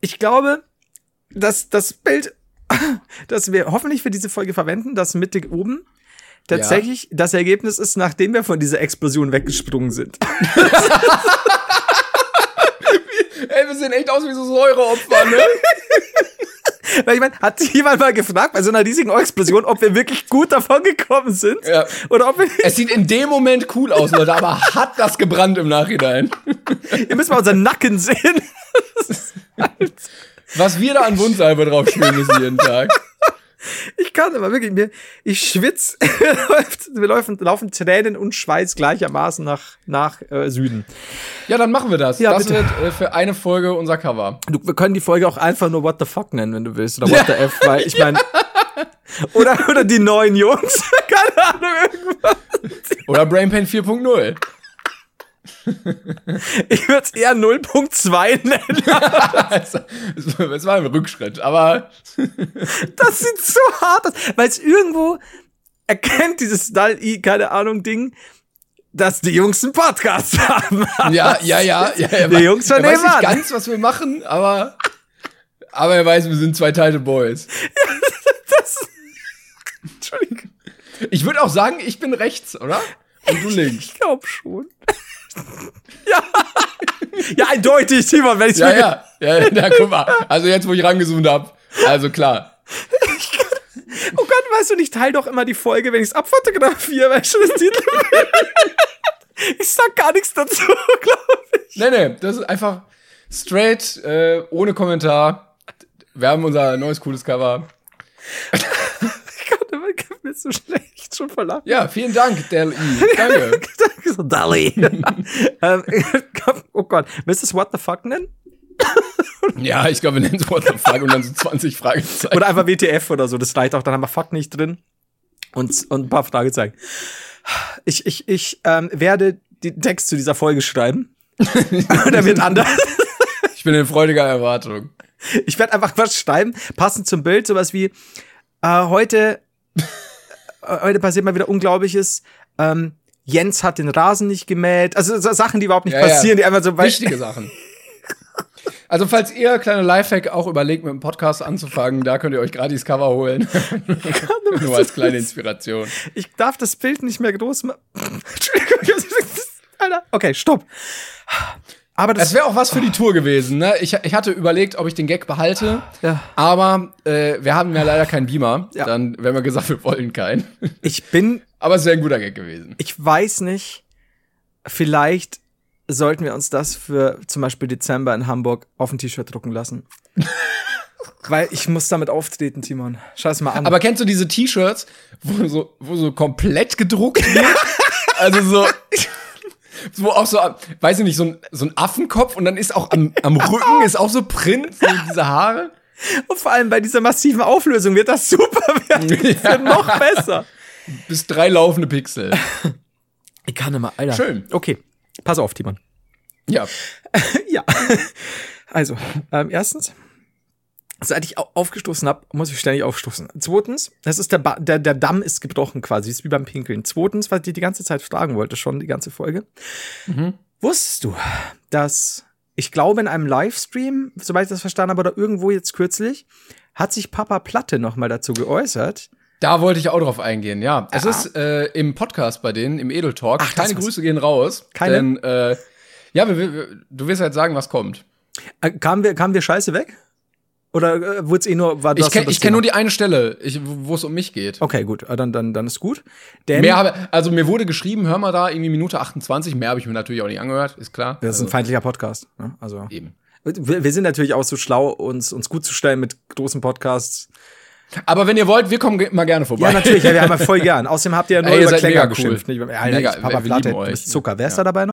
ich glaube, dass das Bild, das wir hoffentlich für diese Folge verwenden, das mittig oben, tatsächlich ja. das Ergebnis ist, nachdem wir von dieser Explosion weggesprungen sind. Ey, wir sehen echt aus wie so Säureopfer, ne? Weil ich meine, hat sich jemand mal gefragt bei so einer riesigen Explosion, ob wir wirklich gut davon gekommen sind? Ja. Oder ob wir es sieht in dem Moment cool aus, Leute, aber hat das gebrannt im Nachhinein. Ihr müsst mal unseren Nacken sehen. Was wir da an Wundsalbe drauf spielen müssen jeden Tag. Ich kann aber wirklich, mir, ich schwitze, wir laufen, laufen Tränen und Schweiß gleichermaßen nach, nach äh, Süden. Ja, dann machen wir das. Ja, das bitte. wird äh, für eine Folge unser Cover. Du, wir können die Folge auch einfach nur What the fuck nennen, wenn du willst. Oder What the F, weil ich meine. Oder, oder die neuen Jungs. Keine Ahnung, irgendwas. Oder Brainpain 4.0. Ich würde es eher 0.2 nennen. Es war ein Rückschritt, aber Das sieht so hart aus, weil es irgendwo erkennt dieses Dal-I, keine Ahnung, Ding, dass die Jungs einen Podcast haben. ja, ja, ja. ja Die Jungs von er weiß nicht ganz, was wir machen, aber, aber er weiß, wir sind zwei teilte Boys. Entschuldigung. Ich würde auch sagen, ich bin rechts, oder? Und du links. Ich glaube schon. ja. ja, eindeutig, Timon, wenn ich Ja, ja, ja, ja, na, guck mal. Also jetzt, wo ich rangezoomt hab. Also klar. Oh Gott, weißt du, ich teile doch immer die Folge, wenn ich es abfotografiere, weil ich schon das Titel Ich sag gar nichts dazu, glaube ich. Nee, nee, das ist einfach straight, äh, ohne Kommentar. Wir haben unser neues cooles Cover. Ist so schlecht, schon verlacht. Ja, vielen Dank, Del E. Danke. so, Dolly. ähm, oh Gott, willst du es What the fuck nennen? Ja, ich glaube, wir nennen es What the fuck und dann so 20 Fragezeichen. Oder einfach WTF oder so, das reicht auch, dann haben wir Fuck nicht drin. Und, und ein paar Fragezeichen. Ich, ich, ich ähm, werde den Text zu dieser Folge schreiben. Und er wird anders. Ich bin in freudiger Erwartung. Ich werde einfach was schreiben, passend zum Bild, sowas wie äh, heute, heute passiert mal wieder Unglaubliches. Ähm, Jens hat den Rasen nicht gemäht. Also so Sachen, die überhaupt nicht Ja, ja. passieren, die einfach so Wichtige Sachen. Also, falls ihr, kleine Lifehack, auch überlegt, mit dem Podcast anzufangen, da könnt ihr euch gratis Cover holen. Nur als kleine Inspiration. Ich darf das Bild nicht mehr groß machen. Entschuldigung. Alter. Okay, stopp. Aber das, Das wäre auch was für die Tour gewesen, ne? Ich, ich hatte überlegt, ob ich den Gag behalte, Ja. aber äh, wir haben ja leider keinen Beamer. Ja. Dann wären wir gesagt, wir wollen keinen. ich bin, Aber es wäre ein guter Gag gewesen. ich weiß nicht, vielleicht sollten wir uns das für zum Beispiel Dezember in Hamburg auf ein T-Shirt drucken lassen. Weil ich muss damit auftreten, Timon. Scheiß mal an. Aber kennst du diese T-Shirts, wo so, wo so komplett gedruckt wird? also so, wo auch so, weiß ich nicht, so ein, so ein Affenkopf und dann ist auch am, am Rücken ist auch so Print, so diese Haare. Und vor allem bei dieser massiven Auflösung wird das super werden. Das wird noch besser. Bis drei laufende Pixel. Ich kann immer, Alter. Schön. Okay, pass auf, Timon. Ja. Ja. Also, ähm, erstens, seit ich au- aufgestoßen habe, muss ich ständig aufstoßen. Zweitens, das ist der, ba der, der Damm ist gebrochen quasi, ist wie beim Pinkeln. Zweitens, was ich die ganze Zeit fragen wollte, schon die ganze Folge. Wusstest du, dass ich glaube, in einem Livestream, soweit ich das verstanden habe, oder irgendwo jetzt kürzlich, hat sich Papa Platte nochmal dazu geäußert. Da wollte ich auch drauf eingehen, ja. Es Ja. ist äh, im Podcast bei denen, im Edel Talk. Ach, Keine Grüße gehen raus. Keine? Denn, äh, ja, wir, wir, du wirst jetzt sagen, was kommt. Äh, kamen wir, kamen wir scheiße weg? Oder äh, wurde es eh nur, war Ich das kenne ich kenn nur die eine Stelle, wo es um mich geht. Okay, gut, äh, dann, dann, dann ist gut. Denn Mehr habe, also mir wurde geschrieben, hör mal da, irgendwie Minute 28, mehr habe ich mir natürlich auch nicht angehört, ist klar. das ist ein also, feindlicher Podcast. Ne? Also eben. wir, wir sind natürlich auch so schlau, uns, uns gut zu stellen mit großen Podcasts. Aber wenn ihr wollt, wir kommen mal gerne vorbei. Ja, natürlich, ja, wir haben ja voll gern. Außerdem habt ihr ja nur Ey, über mega cool. geschimpft. Nicht, Alter, Mega, Papa Platte. Zucker. Wer ist Ja. da dabei noch?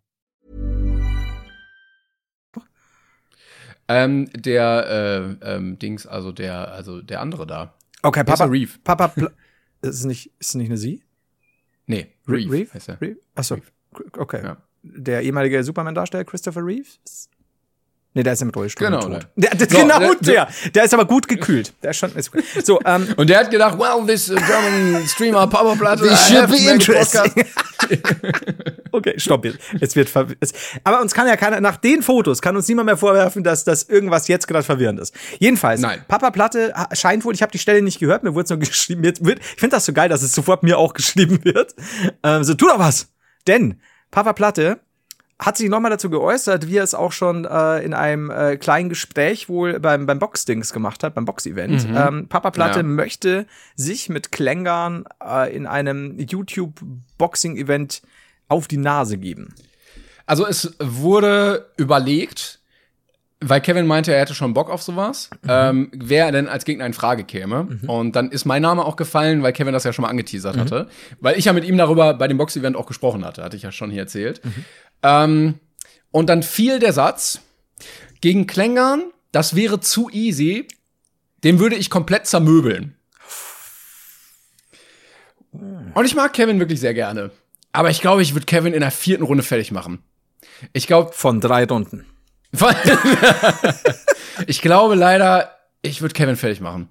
Ähm, der äh, ähm, Dings, also der, also der andere da. Okay, Papa. Reeve? Papa. Pl ist es nicht, ist es nicht eine Sie? Nee, Re- Reeve, Reeve? heißt er. Reeve? Achso. Okay. Ja. Der ehemalige Superman-Darsteller Christopher Reeves? Nee, der ist im Rollstuhl. Genau, tot. ne. Der, der, So, genau der- der, der. ist aber gut gekühlt. Der ist schon. Ist gut. So, ähm, Und der hat gedacht, well, this uh, German streamer Papa Platte. This should be interesting. podcast. Okay, stopp jetzt. Es wird es, aber uns kann ja keiner, nach den Fotos kann uns niemand mehr vorwerfen, dass das irgendwas jetzt gerade verwirrend ist. Jedenfalls, Nein. Papa Platte scheint wohl, ich habe die Stelle nicht gehört, mir wurde es nur geschrieben, jetzt wird, ich finde das so geil, dass es sofort mir auch geschrieben wird. Ähm, so, tu doch was! Denn Papa Platte hat sich nochmal dazu geäußert, wie er es auch schon äh, in einem äh, kleinen Gespräch wohl beim, beim Boxdings gemacht hat, beim Box-Event. Ähm, Papa Platte Ja. möchte sich mit Klängern äh, in einem YouTube-Boxing-Event auf die Nase geben. Also es wurde überlegt, weil Kevin meinte, er hätte schon Bock auf sowas, Mhm. ähm, wer denn als Gegner in Frage käme. Und dann ist mein Name auch gefallen, weil Kevin das ja schon mal angeteasert Mhm. hatte. Weil ich ja mit ihm darüber bei dem Box-Event auch gesprochen hatte, hatte ich ja schon hier erzählt. Mhm. Ähm, und dann fiel der Satz, gegen Klängern, das wäre zu easy, den würde ich komplett zermöbeln. Und ich mag Kevin wirklich sehr gerne. Aber ich glaube, ich würde Kevin in der vierten Runde fertig machen. Ich glaube, Von drei Runden. ich glaube leider, ich würde Kevin fertig machen.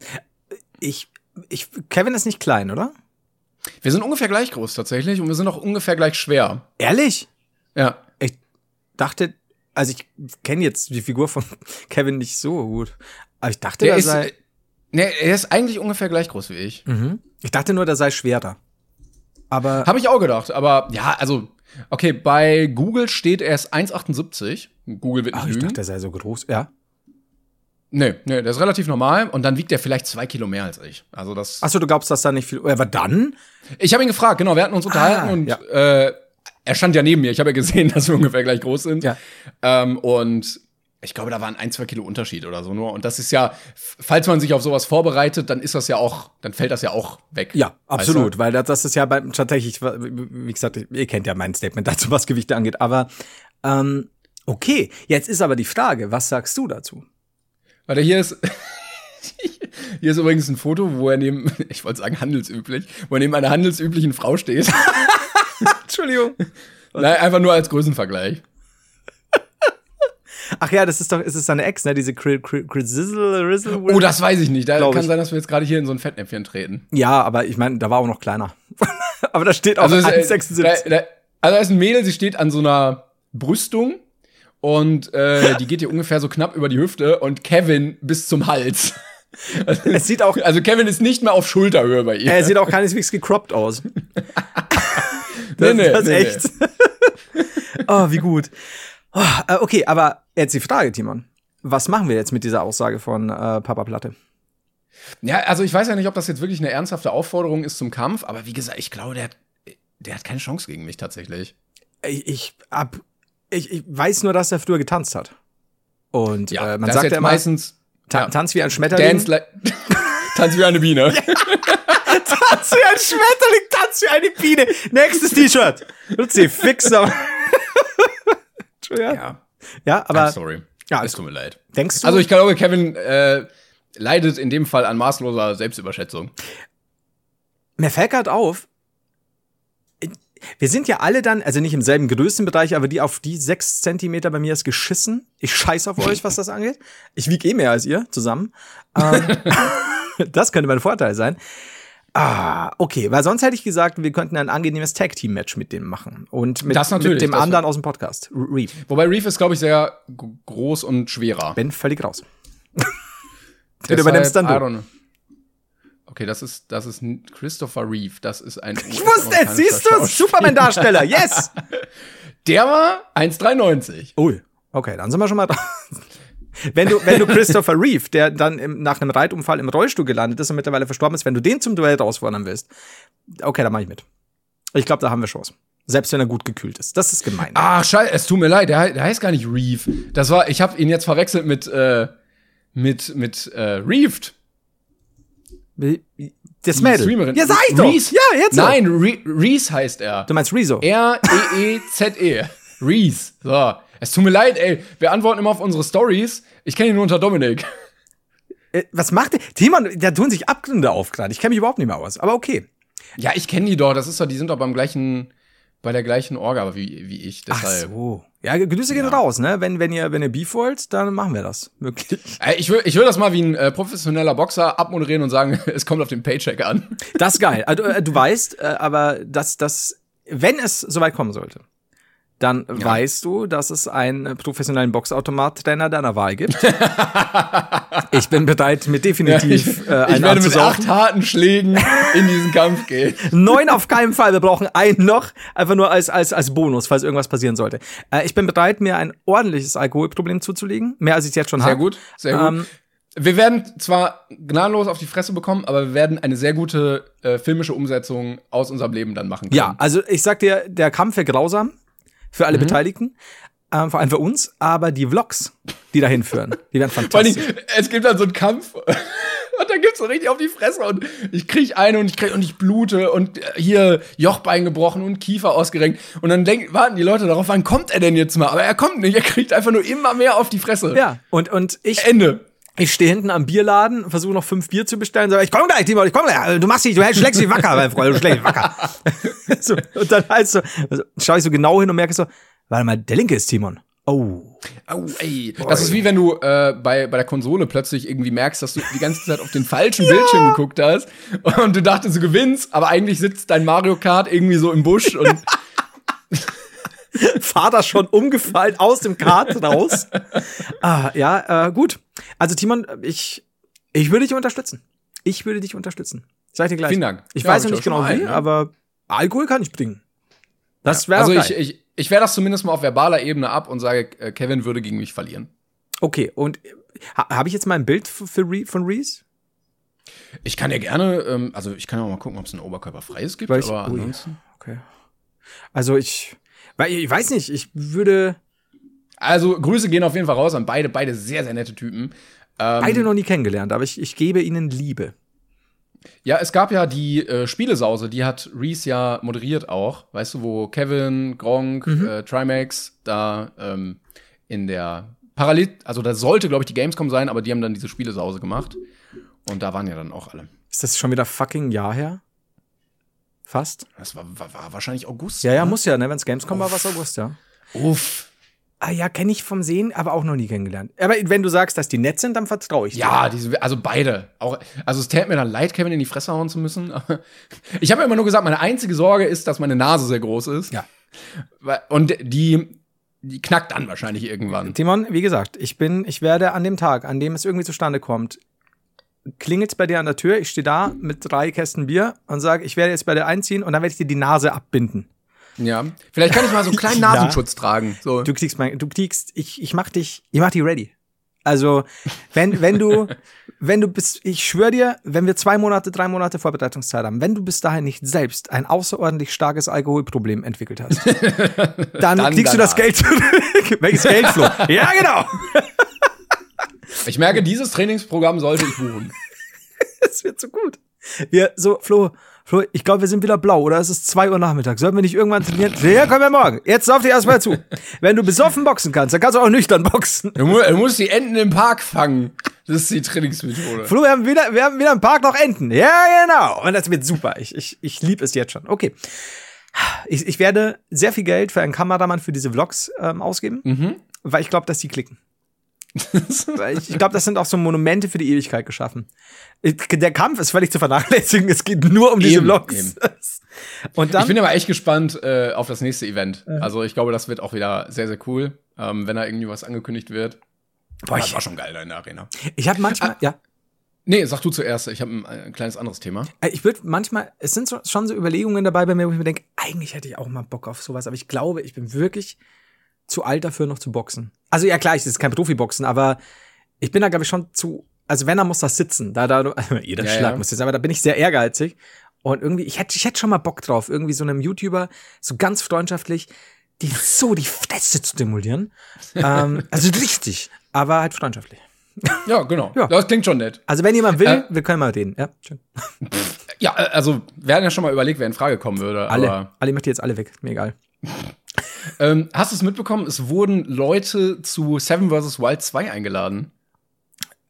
Ich, ich, Kevin ist nicht klein, oder? Wir sind ungefähr gleich groß tatsächlich und wir sind auch ungefähr gleich schwer. Ehrlich? Ja. Ich dachte, also ich kenne jetzt die Figur von Kevin nicht so gut. Aber ich dachte, Der er ist, sei, nee, er ist eigentlich ungefähr gleich groß wie ich. ich dachte nur, der sei schwerer. Aber Habe ich auch gedacht, aber ja, also, okay, bei Google steht er ist 1,78. Google wird nicht ach, ich lügen. dachte, der sei so groß. Ja. nee, nee, der ist relativ normal und dann wiegt er vielleicht zwei Kilo mehr als ich. Also das. Achso, du glaubst, dass da nicht viel. Aber dann? Ich habe ihn gefragt, genau, wir hatten uns unterhalten Ah, und ja. äh, er stand ja neben mir. Ich habe ja gesehen, dass wir ungefähr gleich groß sind. Ja. Ähm, und ich glaube, da waren ein, zwei Kilo Unterschied oder so nur. Und das ist ja, falls man sich auf sowas vorbereitet, dann ist das ja auch, dann fällt das ja auch weg. Ja, Weißt absolut, du? weil das, das ist ja beim tatsächlich, wie gesagt, ihr kennt ja mein Statement dazu, was Gewichte angeht. Aber ähm, okay, jetzt ist aber die Frage, was sagst du dazu? Warte, hier ist. Hier ist übrigens ein Foto, wo er neben, ich wollte sagen handelsüblich, wo er neben einer handelsüblichen Frau steht. Entschuldigung. Nein, einfach nur als Größenvergleich. Ach ja, das ist doch, ist es seine Ex, ne? Diese Chris Rizzle. Oh, das weiß ich nicht. Da kann ich. sein, dass wir jetzt gerade hier in so ein Fettnäpfchen treten. Ja, aber ich meine, da war auch noch kleiner. aber da steht auch Also, es, äh, 1,76. da, da, also da ist ein Mädel, sie steht an so einer Brüstung und äh, die geht hier ungefähr so knapp über die Hüfte und Kevin bis zum Hals. Es sieht auch, Also Kevin ist nicht mehr auf Schulterhöhe bei ihr. er sieht auch keineswegs gecroppt aus. nee, Das, nee, das ist nee, echt. oh, wie gut. Oh, äh, okay, aber jetzt die Frage, Timon. Was machen wir jetzt mit dieser Aussage von äh, Papa Platte? Ja, also ich weiß ja nicht, ob das jetzt wirklich eine ernsthafte Aufforderung ist zum Kampf, aber wie gesagt, ich glaube, der hat, der hat keine Chance gegen mich tatsächlich. Ich, ich, hab, ich, ich weiß nur, dass er früher getanzt hat. Und äh, man sagt ja immer, meistens ta ja, Tanz wie ein Schmetterling. Dance like, Tanz wie eine Biene. Tanz wie ein Schmetterling, tanz wie eine Biene. Nächstes T-Shirt. Luzi, fixer. ja. ja, ja, aber aber sorry. Ja, es tut mir leid. denkst du, Also ich glaube, Kevin äh, leidet in dem Fall an maßloser Selbstüberschätzung. mir fällt gerade auf, wir sind ja alle dann, also nicht im selben Größenbereich, aber die auf die sechs Zentimeter bei mir ist geschissen. Ich scheiß auf euch, was das angeht. Ich wiege eh mehr als ihr zusammen. Ähm, das könnte mein Vorteil sein. Ah, okay, weil sonst hätte ich gesagt, wir könnten ein angenehmes Tag-Team-Match mit dem machen. Und mit, mit dem anderen aus dem Podcast, Reeve. Wobei Reef ist, glaube ich, sehr groß und schwerer. Bin völlig raus. Deshalb, übernimmst dann du. Okay, das ist, das ist Christopher Reeve. Das ist ein Ich wusste es, siehst du, Superman-Darsteller, yes! Der war 1,93. Ui, okay, dann sind wir schon mal dran. Wenn du, wenn du Christopher Reeve, der dann im, nach einem Reitunfall im Rollstuhl gelandet ist und mittlerweile verstorben ist, wenn du den zum Duell herausfordern willst, okay, dann mach ich mit. Ich glaube, da haben wir Chance. Selbst wenn er gut gekühlt ist. Das ist gemein. Ach, scheiße, es tut mir leid, der, der heißt gar nicht Reef. Das war, ich habe ihn jetzt verwechselt mit, äh, mit, mit äh, Reefed. Das Mädel. Streamerin. Ja, sag ich doch. Reese. Ja, jetzt. so. Nein, Re Reese heißt er. Du meinst Rezo? R-E-E-Z-E. Reese. So. Es tut mir leid, ey. Wir antworten immer auf unsere Stories. Ich kenne ihn nur unter Dominik. Äh, was macht der? Timon, da tun sich Abgründe auf gerade. Ich kenne mich überhaupt nicht mehr aus. Aber okay. Ja, ich kenne die doch. Das ist doch, die sind doch beim gleichen, bei der gleichen Orga wie, wie ich. Ach Deshalb. so. Ja, Grüße gehen raus, ne? Wenn, wenn ihr, wenn ihr Beef wollt, dann machen wir das. Ey, Ich will, ich will das mal wie ein äh, professioneller Boxer abmoderieren und sagen, es kommt auf den Paycheck an. Das ist geil. Also, äh, du weißt, äh, aber dass das, wenn es soweit kommen sollte, dann weißt du, dass es einen äh, professionellen Boxautomat-Trainer deiner Wahl gibt. ich bin bereit, mit definitiv äh, ich einen werde mit acht harten Schlägen in diesen Kampf gehen. Neun auf keinen Fall. Wir brauchen einen noch, einfach nur als, als, als Bonus, falls irgendwas passieren sollte. Äh, ich bin bereit, mir ein ordentliches Alkoholproblem zuzulegen. Mehr als ich jetzt schon habe. Sehr gut, sehr gut. Ähm, wir werden zwar gnadenlos auf die Fresse bekommen, aber wir werden eine sehr gute äh, filmische Umsetzung aus unserem Leben dann machen können. Ja, also ich sag dir, der Kampf wäre grausam für Mhm. alle Beteiligten, ähm, vor allem für uns, aber die Vlogs, die dahin führen, die werden Vor fantastisch. Dingen, es gibt dann so einen Kampf und dann gibt's so richtig auf die Fresse und ich krieg eine und ich krieg und ich blute und hier Jochbein gebrochen und Kiefer ausgerenkt und dann denk, warten die Leute darauf, wann kommt er denn jetzt mal? Aber er kommt nicht, er kriegt einfach nur immer mehr auf die Fresse. Ja, und, und ich, Ende. Ich stehe hinten am Bierladen, versuche noch fünf Bier zu bestellen, sage, ich komm gleich, Timon, ich komm gleich. Du machst dich, du schlägst dich wacker, mein Freund, du schlägst dich wacker. so, und dann halt so, also, schaue ich so genau hin und merke so, warte mal, der linke ist Timon. Oh. Au, ey. Das ist wie wenn du äh, bei, bei der Konsole plötzlich irgendwie merkst, dass du die ganze Zeit auf den falschen Bildschirm geguckt hast und du dachtest, du gewinnst, aber eigentlich sitzt dein Mario Kart irgendwie so im Busch und Vater schon umgefallen aus dem Kart raus. ah, ja, äh, gut. Also Timon, ich, ich würde dich unterstützen. Ich würde dich unterstützen. Sag ich dir gleich. Vielen Dank. Ich Ja, weiß noch ich nicht auch genau wie, einen, ne? aber Alkohol kann ich bringen. Das wäre also ich, ich, ich wehre das zumindest mal auf verbaler Ebene ab und sage, äh, Kevin würde gegen mich verlieren. Okay, und äh, ha, habe ich jetzt mal ein Bild für, Re, von Reese? Ich kann ja gerne, ähm, also ich kann ja mal gucken, ob es ein Oberkörperfreies gibt, Weil ich- aber ui. ansonsten. Okay. Also ich, weil ich weiß nicht, ich würde Also Grüße gehen auf jeden Fall raus an beide, beide sehr, sehr nette Typen. Ähm, beide noch nie kennengelernt, aber ich, ich gebe ihnen Liebe. Ja, es gab ja die äh, Spielesause, die hat Reese ja moderiert auch. Weißt du, wo Kevin, Gronk, Mhm. äh, Trimax da ähm, in der Parallel, also da sollte, glaube ich, die Gamescom sein, aber die haben dann diese Spielesause gemacht. Und da waren ja dann auch alle. Ist das schon wieder fucking Jahr her? Fast? Das war, war, war wahrscheinlich August. Ja, ja, ne? muss ja, ne? Wenn's Gamescom war, war's August, ja. Uff. Ah ja, kenne ich vom Sehen, aber auch noch nie kennengelernt. Aber wenn du sagst, dass die nett sind, dann vertraue ich dir. Ja, diese, also beide. Auch, also es täte mir dann leid, Kevin in die Fresse hauen zu müssen. Ich habe ja immer nur gesagt, meine einzige Sorge ist, dass meine Nase sehr groß ist. Ja. Und die, die knackt dann wahrscheinlich irgendwann. Timon, wie gesagt, ich bin, ich werde an dem Tag, an dem es irgendwie zustande kommt, klingelt's bei dir an der Tür, ich stehe da mit drei Kästen Bier und sage, ich werde jetzt bei dir einziehen und dann werde ich dir die Nase abbinden. Ja. Vielleicht kann ich mal so einen kleinen Ja. Nasenschutz tragen. So. Du kriegst mein, du kriegst, ich, ich mach dich, ich mach dich ready. Also, wenn, wenn du, wenn du bist, ich schwöre dir, wenn wir zwei Monate, drei Monate Vorbereitungszeit haben, wenn du bis dahin nicht selbst ein außerordentlich starkes Alkoholproblem entwickelt hast, dann, Dann kriegst du das danach. Geld zurück. Welches Geld, Flo? ja, genau. Ich merke, dieses Trainingsprogramm sollte ich buchen. Das wird so gut. Wir, so, Flo, Flo, ich glaube, wir sind wieder blau, oder? Es ist zwei Uhr Nachmittag. Sollten wir nicht irgendwann trainieren? Ja, können wir morgen. Jetzt lauf dir erstmal zu. Wenn du besoffen boxen kannst, dann kannst du auch nüchtern boxen. Du, mu du musst die Enten im Park fangen. Das ist die Trainingsmethode. Flo, wir haben wieder, wir haben wieder im Park noch Enten. Ja, genau. Und das wird super. Ich, ich, ich liebe es jetzt schon. Okay. Ich, ich werde sehr viel Geld für einen Kameramann für diese Vlogs ähm, ausgeben, weil ich glaube, dass die klicken. Ich glaube, das sind auch so Monumente für die Ewigkeit geschaffen. Der Kampf ist völlig zu vernachlässigen. Es geht nur um diese Eben, Vlogs. eben. Und dann, Ich bin aber echt gespannt äh, auf das nächste Event. Also ich glaube, das wird auch wieder sehr, sehr cool, ähm, wenn da irgendwie was angekündigt wird. Boah, das ich- war schon geil da in der Arena. ich habe manchmal, ja, Nee, sag du zuerst. Ich habe ein, ein kleines anderes Thema. Äh, Ich würde manchmal, es sind so, schon so Überlegungen dabei bei mir, wo ich mir denke, eigentlich hätte ich auch mal Bock auf sowas, aber ich glaube, ich bin wirklich zu alt dafür, noch zu boxen. Also ja, klar, ich das ist kein Profiboxen, aber ich bin da, glaube ich, schon zu, also wenn, dann muss das sitzen. Da, da, jeder Ja, Schlag ja. muss sitzen, aber da bin ich sehr ehrgeizig. Und irgendwie, ich hätte ich hätte schon mal Bock drauf, irgendwie so einem YouTuber, so ganz freundschaftlich, die so die Fresse zu stimulieren. ähm, also richtig, aber halt freundschaftlich. Ja, genau. Ja. Das klingt schon nett. Also wenn jemand will, Äh, wir können mal reden. Ja, schön. Ja, äh, also wir hatten ja schon mal überlegt, wer in Frage kommen würde. Alle, alle, ich möchte jetzt alle weg, mir egal. ähm, hast du es mitbekommen? Es wurden Leute zu Seven vs. Wild 2 eingeladen.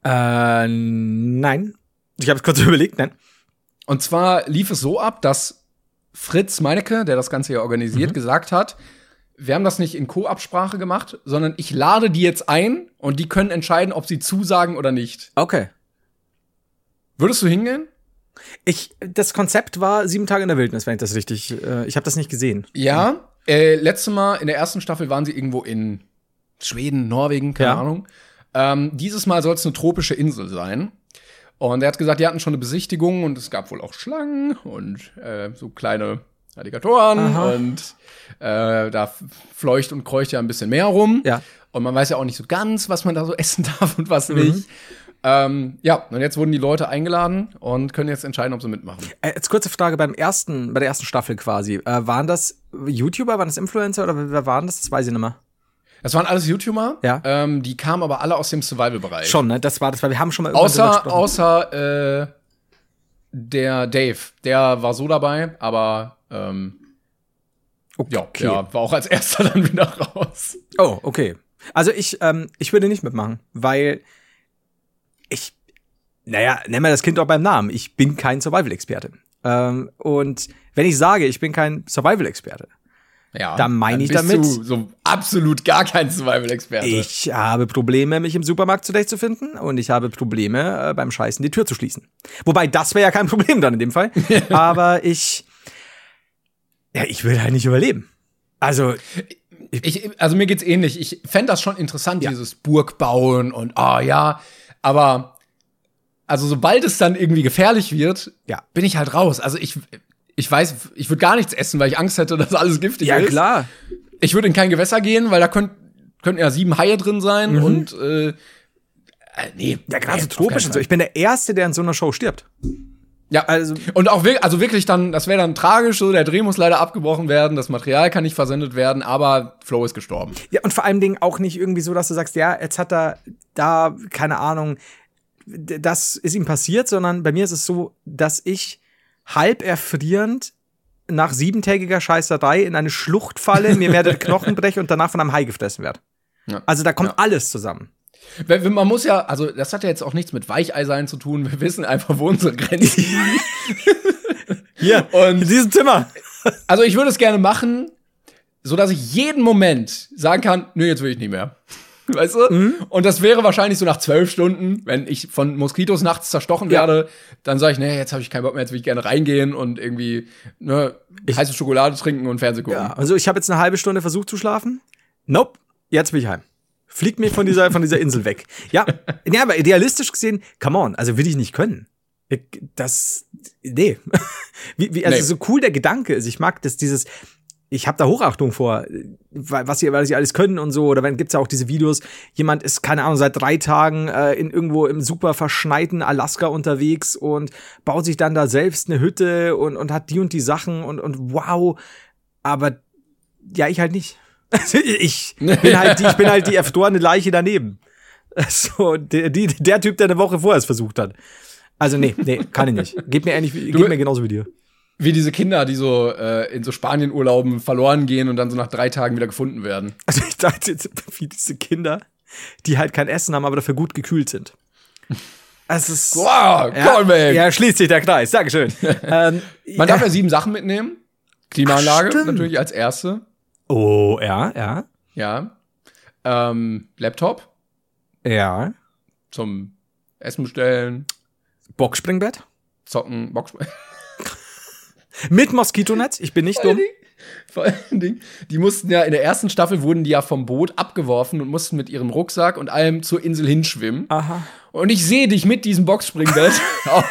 Äh, nein. Ich habe es kurz überlegt, nein. Und zwar lief es so ab, dass Fritz Meinecke, der das Ganze ja organisiert, gesagt hat, wir haben das nicht in Co-Absprache gemacht, sondern ich lade die jetzt ein und die können entscheiden, ob sie zusagen oder nicht. Okay. Würdest du hingehen? Ich, das Konzept war sieben Tage in der Wildnis, wenn ich das richtig. Äh, ich habe das nicht gesehen. Ja. Äh, letztes Mal in der ersten Staffel waren sie irgendwo in Schweden, Norwegen, keine Ja. Ahnung. Ähm, dieses Mal soll es eine tropische Insel sein. Und er hat gesagt, die hatten schon eine Besichtigung und es gab wohl auch Schlangen und äh, so kleine Alligatoren Aha. und äh, da fleucht und kreucht ja ein bisschen mehr rum. Ja. Und man weiß ja auch nicht so ganz, was man da so essen darf und was Mhm. nicht. Ähm, ja, und jetzt wurden die Leute eingeladen und können jetzt entscheiden, ob sie mitmachen. Äh, jetzt kurze Frage beim ersten, bei der ersten Staffel quasi. Äh, waren das YouTuber, waren das Influencer oder wer waren das? Das weiß ich nicht mehr. Das waren alles YouTuber. Ja. Ähm, die kamen aber alle aus dem Survival-Bereich. Schon, ne? Das war das, weil wir haben schon mal Außer, außer äh, der Dave. Der war so dabei, aber ähm, ja, Okay. der war auch als erster dann wieder raus. Oh, okay. Also ich, ähm, ich würde nicht mitmachen, weil ich, naja, nenn mal das Kind auch beim Namen. Ich bin kein Survival-Experte. Ähm, und wenn ich sage, ich bin kein Survival-Experte, Ja, Da meine ich damit- Du so absolut gar kein Survival-Experte. ich habe Probleme, mich im Supermarkt zurechtzufinden und ich habe Probleme, äh, beim Scheißen die Tür zu schließen. Wobei, das wäre ja kein Problem dann in dem Fall. Aber ich, ja, ich will halt nicht überleben. Also, Ich, also mir geht's ähnlich. Ich fänd das schon interessant, Ja. dieses Burgbauen und ah ja, aber also sobald es dann irgendwie gefährlich wird, Ja. bin ich halt raus. Also ich ich weiß, ich würde gar nichts essen, weil ich Angst hätte, dass alles giftig ja ist. klar. Ich würde in kein Gewässer gehen, weil da könnt, könnten ja sieben Haie drin sein und äh, äh, nee, Mhm. Ja, gerade so tropisch und so. Ich bin der Erste, der in so einer Show stirbt. Ja, Also- und auch wirklich, also wirklich dann, das wäre dann tragisch, so der Dreh muss leider abgebrochen werden, das Material kann nicht versendet werden, aber Flo ist gestorben. Ja, und vor allem Dingen auch nicht irgendwie so, dass du sagst, ja, jetzt hat er da, keine Ahnung, das ist ihm passiert, sondern bei mir ist es so, dass ich halb erfrierend nach siebentägiger Scheißerei in eine Schlucht falle, mir mehrere Knochen breche und danach von einem Hai gefressen werde. Ja. Also da kommt Ja. alles zusammen. Man muss ja, also das hat ja jetzt auch nichts mit Weichei sein zu tun. Wir wissen einfach, wo unsere Grenzen liegen. Hier, Und- in diesem Zimmer. Also ich würde es gerne machen, so dass ich jeden Moment sagen kann, nö, jetzt will ich nicht mehr. Weißt du? Mhm. Und das wäre wahrscheinlich so nach zwölf Stunden, wenn ich von Moskitos nachts zerstochen Ja. werde, dann sage ich, nee, jetzt habe ich keinen Bock mehr, jetzt will ich gerne reingehen und irgendwie ne, heiße Schokolade trinken und Fernsehen gucken. Ja, also ich habe jetzt eine halbe Stunde versucht zu schlafen. Nope, jetzt bin ich heim. Fliegt mir von dieser, von dieser Insel weg. Ja, ja, aber idealistisch gesehen, come on, also will ich nicht können. Ich, das, nee. Wie, wie, also Nee. so cool der Gedanke ist. Ich mag das, dieses, ich habe da Hochachtung vor, wa- was sie, was sie alles können und so. Oder wenn gibt's ja auch diese Videos, jemand ist, keine Ahnung, seit drei Tagen äh, in irgendwo im super verschneiten Alaska unterwegs und baut sich dann da selbst eine Hütte und, und hat die und die Sachen und, und wow. Aber ja, ich halt nicht. Also ich bin halt die, ich bin halt die erfrorene Leiche daneben. So, der, die, der Typ, der eine Woche vorher es versucht hat. Also nee, nee, kann ich nicht. Geht mir ähnlich, geht mir genauso wie dir. Wie diese Kinder, die so äh, in so Spanien-Urlauben verloren gehen und dann so nach drei Tagen wieder gefunden werden. Also ich dachte jetzt, wie diese Kinder, die halt kein Essen haben, aber dafür gut gekühlt sind. Es ist. Wow, ja, Callback! ja, schließt sich der Kreis. Dankeschön. ähm, Man darf ja sieben Sachen mitnehmen. Klimaanlage Ach, natürlich als erste. Oh, ja, ja. Ja. Ähm, Laptop Ja. zum Essen bestellen, Boxspringbett. zocken, Box. Mit Moskitonetz. Ich bin nicht dumm. Vor allen Dingen, die mussten ja in der ersten Staffel wurden die ja vom Boot abgeworfen und mussten mit ihrem Rucksack und allem zur Insel hinschwimmen. Aha. Und ich sehe dich mit diesem Boxspringbett auf,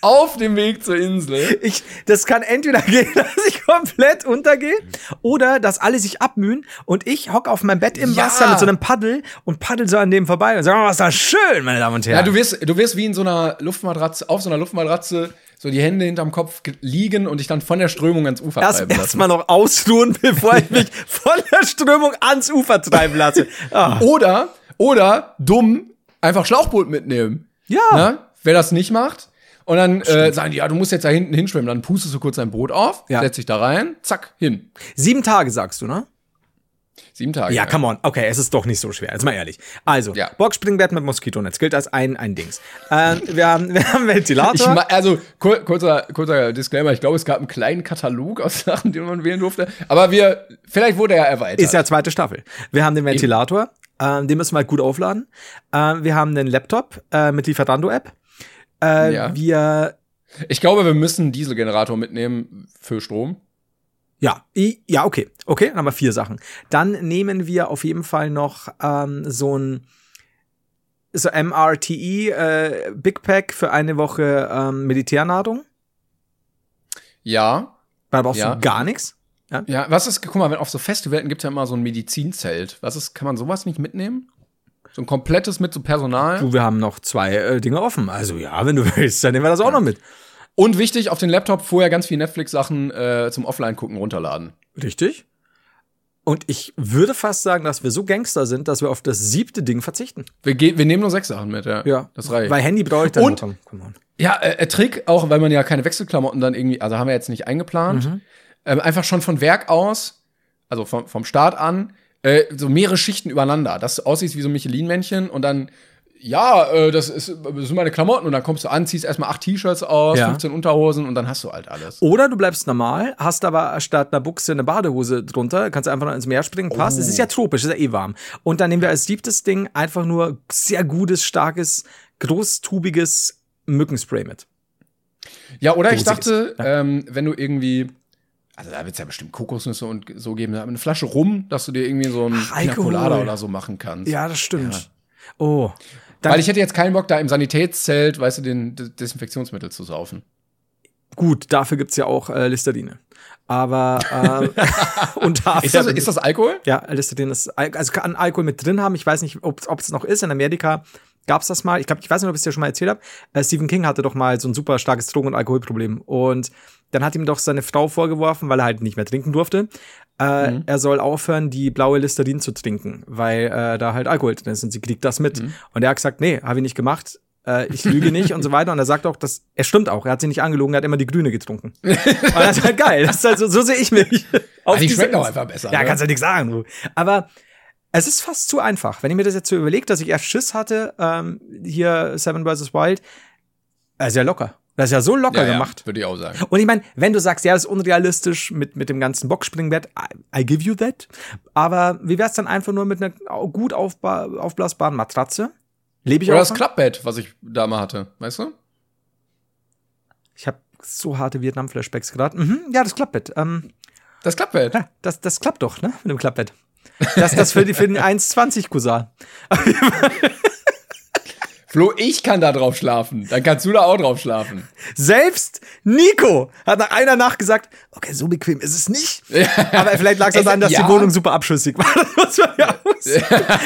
auf dem Weg zur Insel. Ich, das kann entweder gehen, dass ich komplett untergehe oder dass alle sich abmühen und ich hock auf meinem Bett im Ja. Wasser mit so einem Paddel und paddel so an dem vorbei und sag, oh, ist das schön, meine Damen und Herren. Ja, du wirst, du wirst wie in so einer Luftmatratze, auf so einer Luftmatratze so die Hände hinterm Kopf liegen und dich dann von der Strömung ans Ufer Erst, treiben lassen. erst mal noch ausruhen, bevor ich mich von der Strömung ans Ufer treiben lasse. Ah. Oder, oder dumm, einfach Schlauchboot mitnehmen. Ja. Ne? Wer das nicht macht. Und dann äh, sagen die, ja, du musst jetzt da hinten hinschwimmen. Dann pustest du kurz dein Boot auf, Ja. setzt dich da rein, zack, hin. Sieben Tage sagst du, ne? Sieben Tage. Ja, come on. Okay, es ist doch nicht so schwer. Jetzt mal ehrlich. Also, Ja. Boxspringbett mit Moskitonetz gilt als ein, ein Dings. Ähm, wir, haben, wir haben Ventilator. Ich also kur kurzer, kurzer Disclaimer, ich glaube, es gab einen kleinen Katalog aus Sachen, die man wählen durfte. Aber wir, vielleicht wurde er erweitert. Ist ja zweite Staffel. Wir haben den Ventilator, ähm, den müssen wir halt gut aufladen. Ähm, wir haben den Laptop äh, mit Lieferando-App. Äh, Ja. Wir, ich glaube, wir müssen einen Dieselgenerator mitnehmen für Strom. Ja, ja, okay. Okay, dann haben wir vier Sachen. Dann nehmen wir auf jeden Fall noch ähm, so ein so MRTE äh, Big Pack für eine Woche ähm, Militärnahrung. Ja. Da brauchst Ja. du gar nichts. Ja, was ist, guck mal, wenn auf so Festivalen gibt es ja immer so ein Medizinzelt. Was ist, kann man sowas nicht mitnehmen? So ein komplettes mit so Personal. Du, wir haben noch zwei äh, Dinge offen. Also ja, wenn du willst, dann nehmen wir das auch noch mit. Und wichtig, auf den Laptop vorher ganz viel Netflix-Sachen äh, zum Offline-Gucken runterladen. Richtig. Und ich würde fast sagen, dass wir so Gangster sind, dass wir auf das siebte Ding verzichten. Wir, ge- wir nehmen nur sechs Sachen mit, ja. Ja. Das reicht. Weil Handy brauche ich dann Und-. Come on. Ja, äh, äh, Trick, auch weil man ja keine Wechselklamotten dann irgendwie, also haben wir jetzt nicht eingeplant, Mhm. ähm, einfach schon von Werk aus, also vom, vom Start an, äh, so mehrere Schichten übereinander, dass du aussiehst wie so ein Michelin-Männchen und dann, ja, äh, das, ist, das sind meine Klamotten und dann kommst du an, ziehst erstmal acht T-Shirts aus, Ja. 15 Unterhosen und dann hast du halt alles. Oder du bleibst normal, hast aber statt einer Buchse eine Badehose drunter, kannst einfach noch ins Meer springen, passt. Es ist ja tropisch, ist ja eh warm. Und dann nehmen wir als siebtes Ding einfach nur sehr gutes, starkes, großtubiges Mückenspray mit. Ja, oder ich Dosiges. dachte, ähm, wenn du irgendwie, also da wird es ja bestimmt Kokosnüsse und so geben, eine Flasche rum, dass du dir irgendwie so ein Ach, Alkohol. Oder so machen kannst. Ja, das stimmt. Ja. Oh. Dann, Weil ich hätte jetzt keinen Bock, da im Sanitätszelt, weißt du, den Desinfektionsmittel zu saufen. gut, dafür gibt's ja auch äh, Listerine. Aber äh, und dafür, Ist das, ist das Alkohol? Ja, Listerine ist, Al- also kann Alkohol mit drin haben. Ich weiß nicht, ob es noch ist. In Amerika gab's das mal. Ich glaube, ich weiß nicht, ob ich es dir schon mal erzählt habe. Äh, Stephen King hatte doch mal so ein super starkes Drogen- und Alkoholproblem. Und dann hat ihm doch seine Frau vorgeworfen, weil er halt nicht mehr trinken durfte. Äh, Mhm. Er soll aufhören, die blaue Listerin zu trinken, weil äh, da halt Alkohol drin ist und sie kriegt das mit. Mhm. Und er hat gesagt, nee, habe ich nicht gemacht. Äh, ich lüge nicht und so weiter. Und er sagt auch, dass er stimmt auch. Er hat sie nicht angelogen, er hat immer die Grüne getrunken. und das ist halt geil. Das ist halt so, so sehe ich mich. Auf Ah, die schmecken auch einfach besser. ja, ne? kannst du nichts sagen, du. Aber es ist fast zu einfach. Wenn ich mir das jetzt so überlege, dass ich erst Schiss hatte, ähm, hier Seven vs. Wild, ist ja locker. Das ist ja so locker ja, gemacht. Ja, würde ich auch sagen. Und ich meine, wenn du sagst, ja, das ist unrealistisch mit, mit dem ganzen Boxspringbett, I, I give you that. Aber wie wär's dann einfach nur mit einer gut aufba aufblasbaren Matratze? Lebe ich Oder auch das? Klappbett, was ich da mal hatte, weißt du? Ich habe so harte Vietnam-Flashbacks gerade. Mhm, ja, das Klappbett. Ähm, Das Klappbett. ja, das, das klappt doch, ne? Mit dem Klappbett. Das, das für, die, für den 1,20 Cousin. Flo, ich kann da drauf schlafen. Dann kannst du da auch drauf schlafen. Selbst Nico hat nach einer Nacht gesagt, okay, so bequem ist es nicht. Aber vielleicht lag es Es- daran, dass ja. die Wohnung super abschüssig war. Das man ja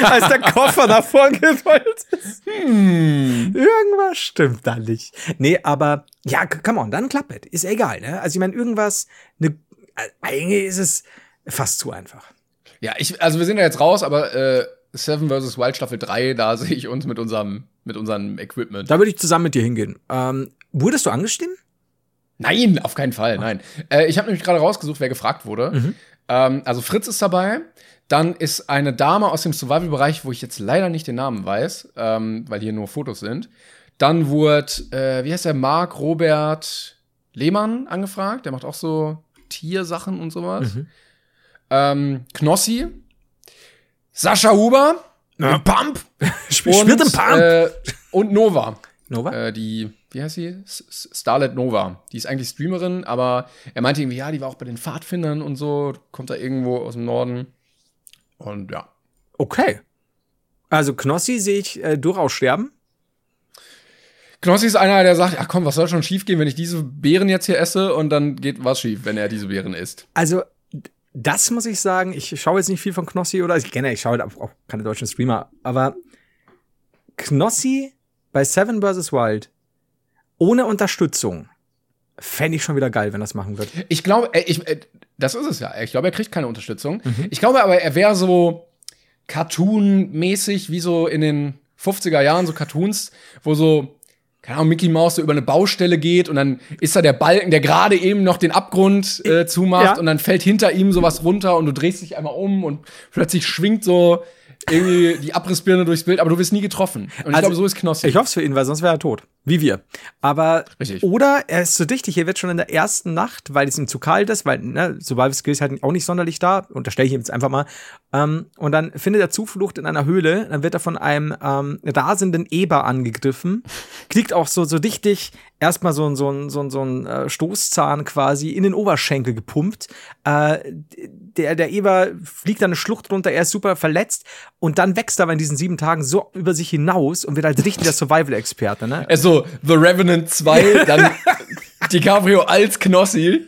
als der Koffer nach vorne gerollt ist. Hm. Irgendwas stimmt da nicht. Nee, aber ja, come on, dann ein Klappbett. Ist egal, ne? Also ich meine, irgendwas, ne, äh, eigentlich ist es fast zu einfach. Ja, ich, also wir sind ja jetzt raus, aber äh, Seven vs. Wild Staffel 3, da sehe ich uns mit unserem, mit unserem Equipment. Da würde ich zusammen mit dir hingehen. Ähm, wurdest du angestimmt? Nein, auf keinen Fall, nein. Äh, ich habe nämlich gerade rausgesucht, wer gefragt wurde. Ähm, also Fritz ist dabei. Dann ist eine Dame aus dem Survival-Bereich, wo ich jetzt leider nicht den Namen weiß, ähm, weil hier nur Fotos sind. Dann wurde, äh, wie heißt der, Marc Robert Lehmann angefragt. Der macht auch so Tiersachen und sowas. Ähm, Knossi. Sascha Huber. Ja. Pump. Spiel, spielt im Pump. Äh, und Nova. Nova? Äh, die, wie heißt sie? Starlet Nova. Die ist eigentlich Streamerin, aber er meinte irgendwie, ja, die war auch bei den Pfadfindern und so, kommt da irgendwo aus dem Norden. Und ja. Okay. Also Knossi sehe ich äh, durchaus sterben. Knossi ist einer, der sagt, ja komm, was soll schon schief gehen, wenn ich diese Beeren jetzt hier esse und dann geht was schief, wenn er diese Beeren isst. Also, das muss ich sagen, ich schaue jetzt nicht viel von Knossi oder ich kenne, ich schaue auch auch keine deutschen Streamer, aber Knossi bei Seven vs. Wild ohne Unterstützung Fände ich schon wieder geil, wenn das machen wird. Ich glaube, äh, ich, äh, das ist es ja. Ich glaube, er kriegt keine Unterstützung. Ich glaube aber, er wäre so Cartoon-mäßig, wie so in den 50er Jahren, so Cartoons, wo so, keine Ahnung, Mickey Mouse so über eine Baustelle geht und dann ist da der Balken, der gerade eben noch den Abgrund äh, zumacht Ja. und dann fällt hinter ihm sowas runter und du drehst dich einmal um und plötzlich schwingt so irgendwie die Abrissbirne durchs Bild, aber du wirst nie getroffen. Und ich Also, glaube, so ist Knossi. Ich hoffe es für ihn, weil sonst wäre er tot. Wie wir. Aber, Richtig. oder er ist so dichtig, er wird schon in der ersten Nacht, weil es ihm zu kalt ist, weil, ne, Survival Skills halt auch nicht sonderlich da, unterstelle ich ihm jetzt einfach mal. Ähm, und dann findet er Zuflucht in einer Höhle, dann wird er von einem ähm, rasenden Eber angegriffen, kriegt auch so, so dichtig erstmal so, ein- so, ein- so, ein- so ein äh, Stoßzahn quasi in den Oberschenkel gepumpt. Äh, der, der Eber fliegt dann eine Schlucht runter, er ist super verletzt und dann wächst er aber in diesen sieben Tagen so über sich hinaus und wird halt richtig der Survival-Experte, ne? Also, The Revenant 2, dann DiCaprio als Knossi.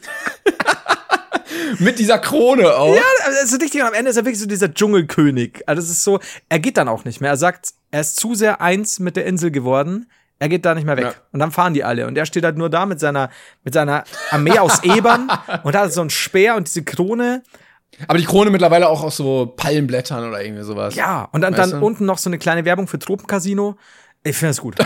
Mit dieser Krone auch. Ja, also richtig, und am Ende ist er wirklich so dieser Dschungelkönig. Also das ist so, er geht dann auch nicht mehr. Er sagt, er ist zu sehr eins mit der Insel geworden. Er geht da nicht mehr weg. Ja. Und dann fahren die alle. Und er steht halt nur da mit seiner, mit seiner Armee aus Ebern und hat so einen Speer und diese Krone. Aber die Krone mittlerweile auch aus so Palmblättern oder irgendwie sowas. Ja, und dann, Weißt dann du? unten noch so eine kleine Werbung für Tropencasino. Ich finde das gut.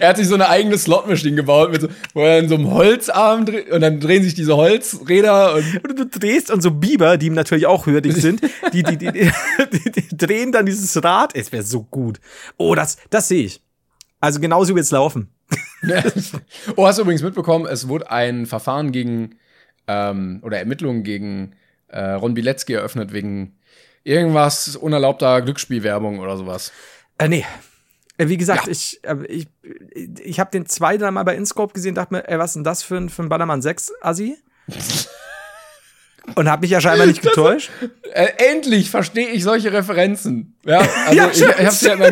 Er hat sich so eine eigene Slotmaschine gebaut, mit so, wo er in so einem Holzarm dreht und dann drehen sich diese Holzräder und Und du drehst und so Biber, die ihm natürlich auch hörig sind, die, die, die, die, die, die drehen dann dieses Rad. Es wäre so gut. Oh, das, das sehe ich. Also genauso wird's laufen. Oh, hast du übrigens mitbekommen, es wurde ein Verfahren gegen ähm, oder Ermittlungen gegen äh, Ron Bilecki eröffnet wegen irgendwas unerlaubter Glücksspielwerbung oder sowas. Äh, nee. Äh, Wie gesagt, Ja. ich, äh, ich, ich habe den zwei, drei Mal bei InScope gesehen, dachte mir, ey, was ist denn das für ein, für ein Ballermann 6 Assi? Und habe mich ja scheinbar nicht getäuscht. Äh, endlich verstehe ich solche Referenzen. Ja, also Ja, ich, ich hab's ja immer,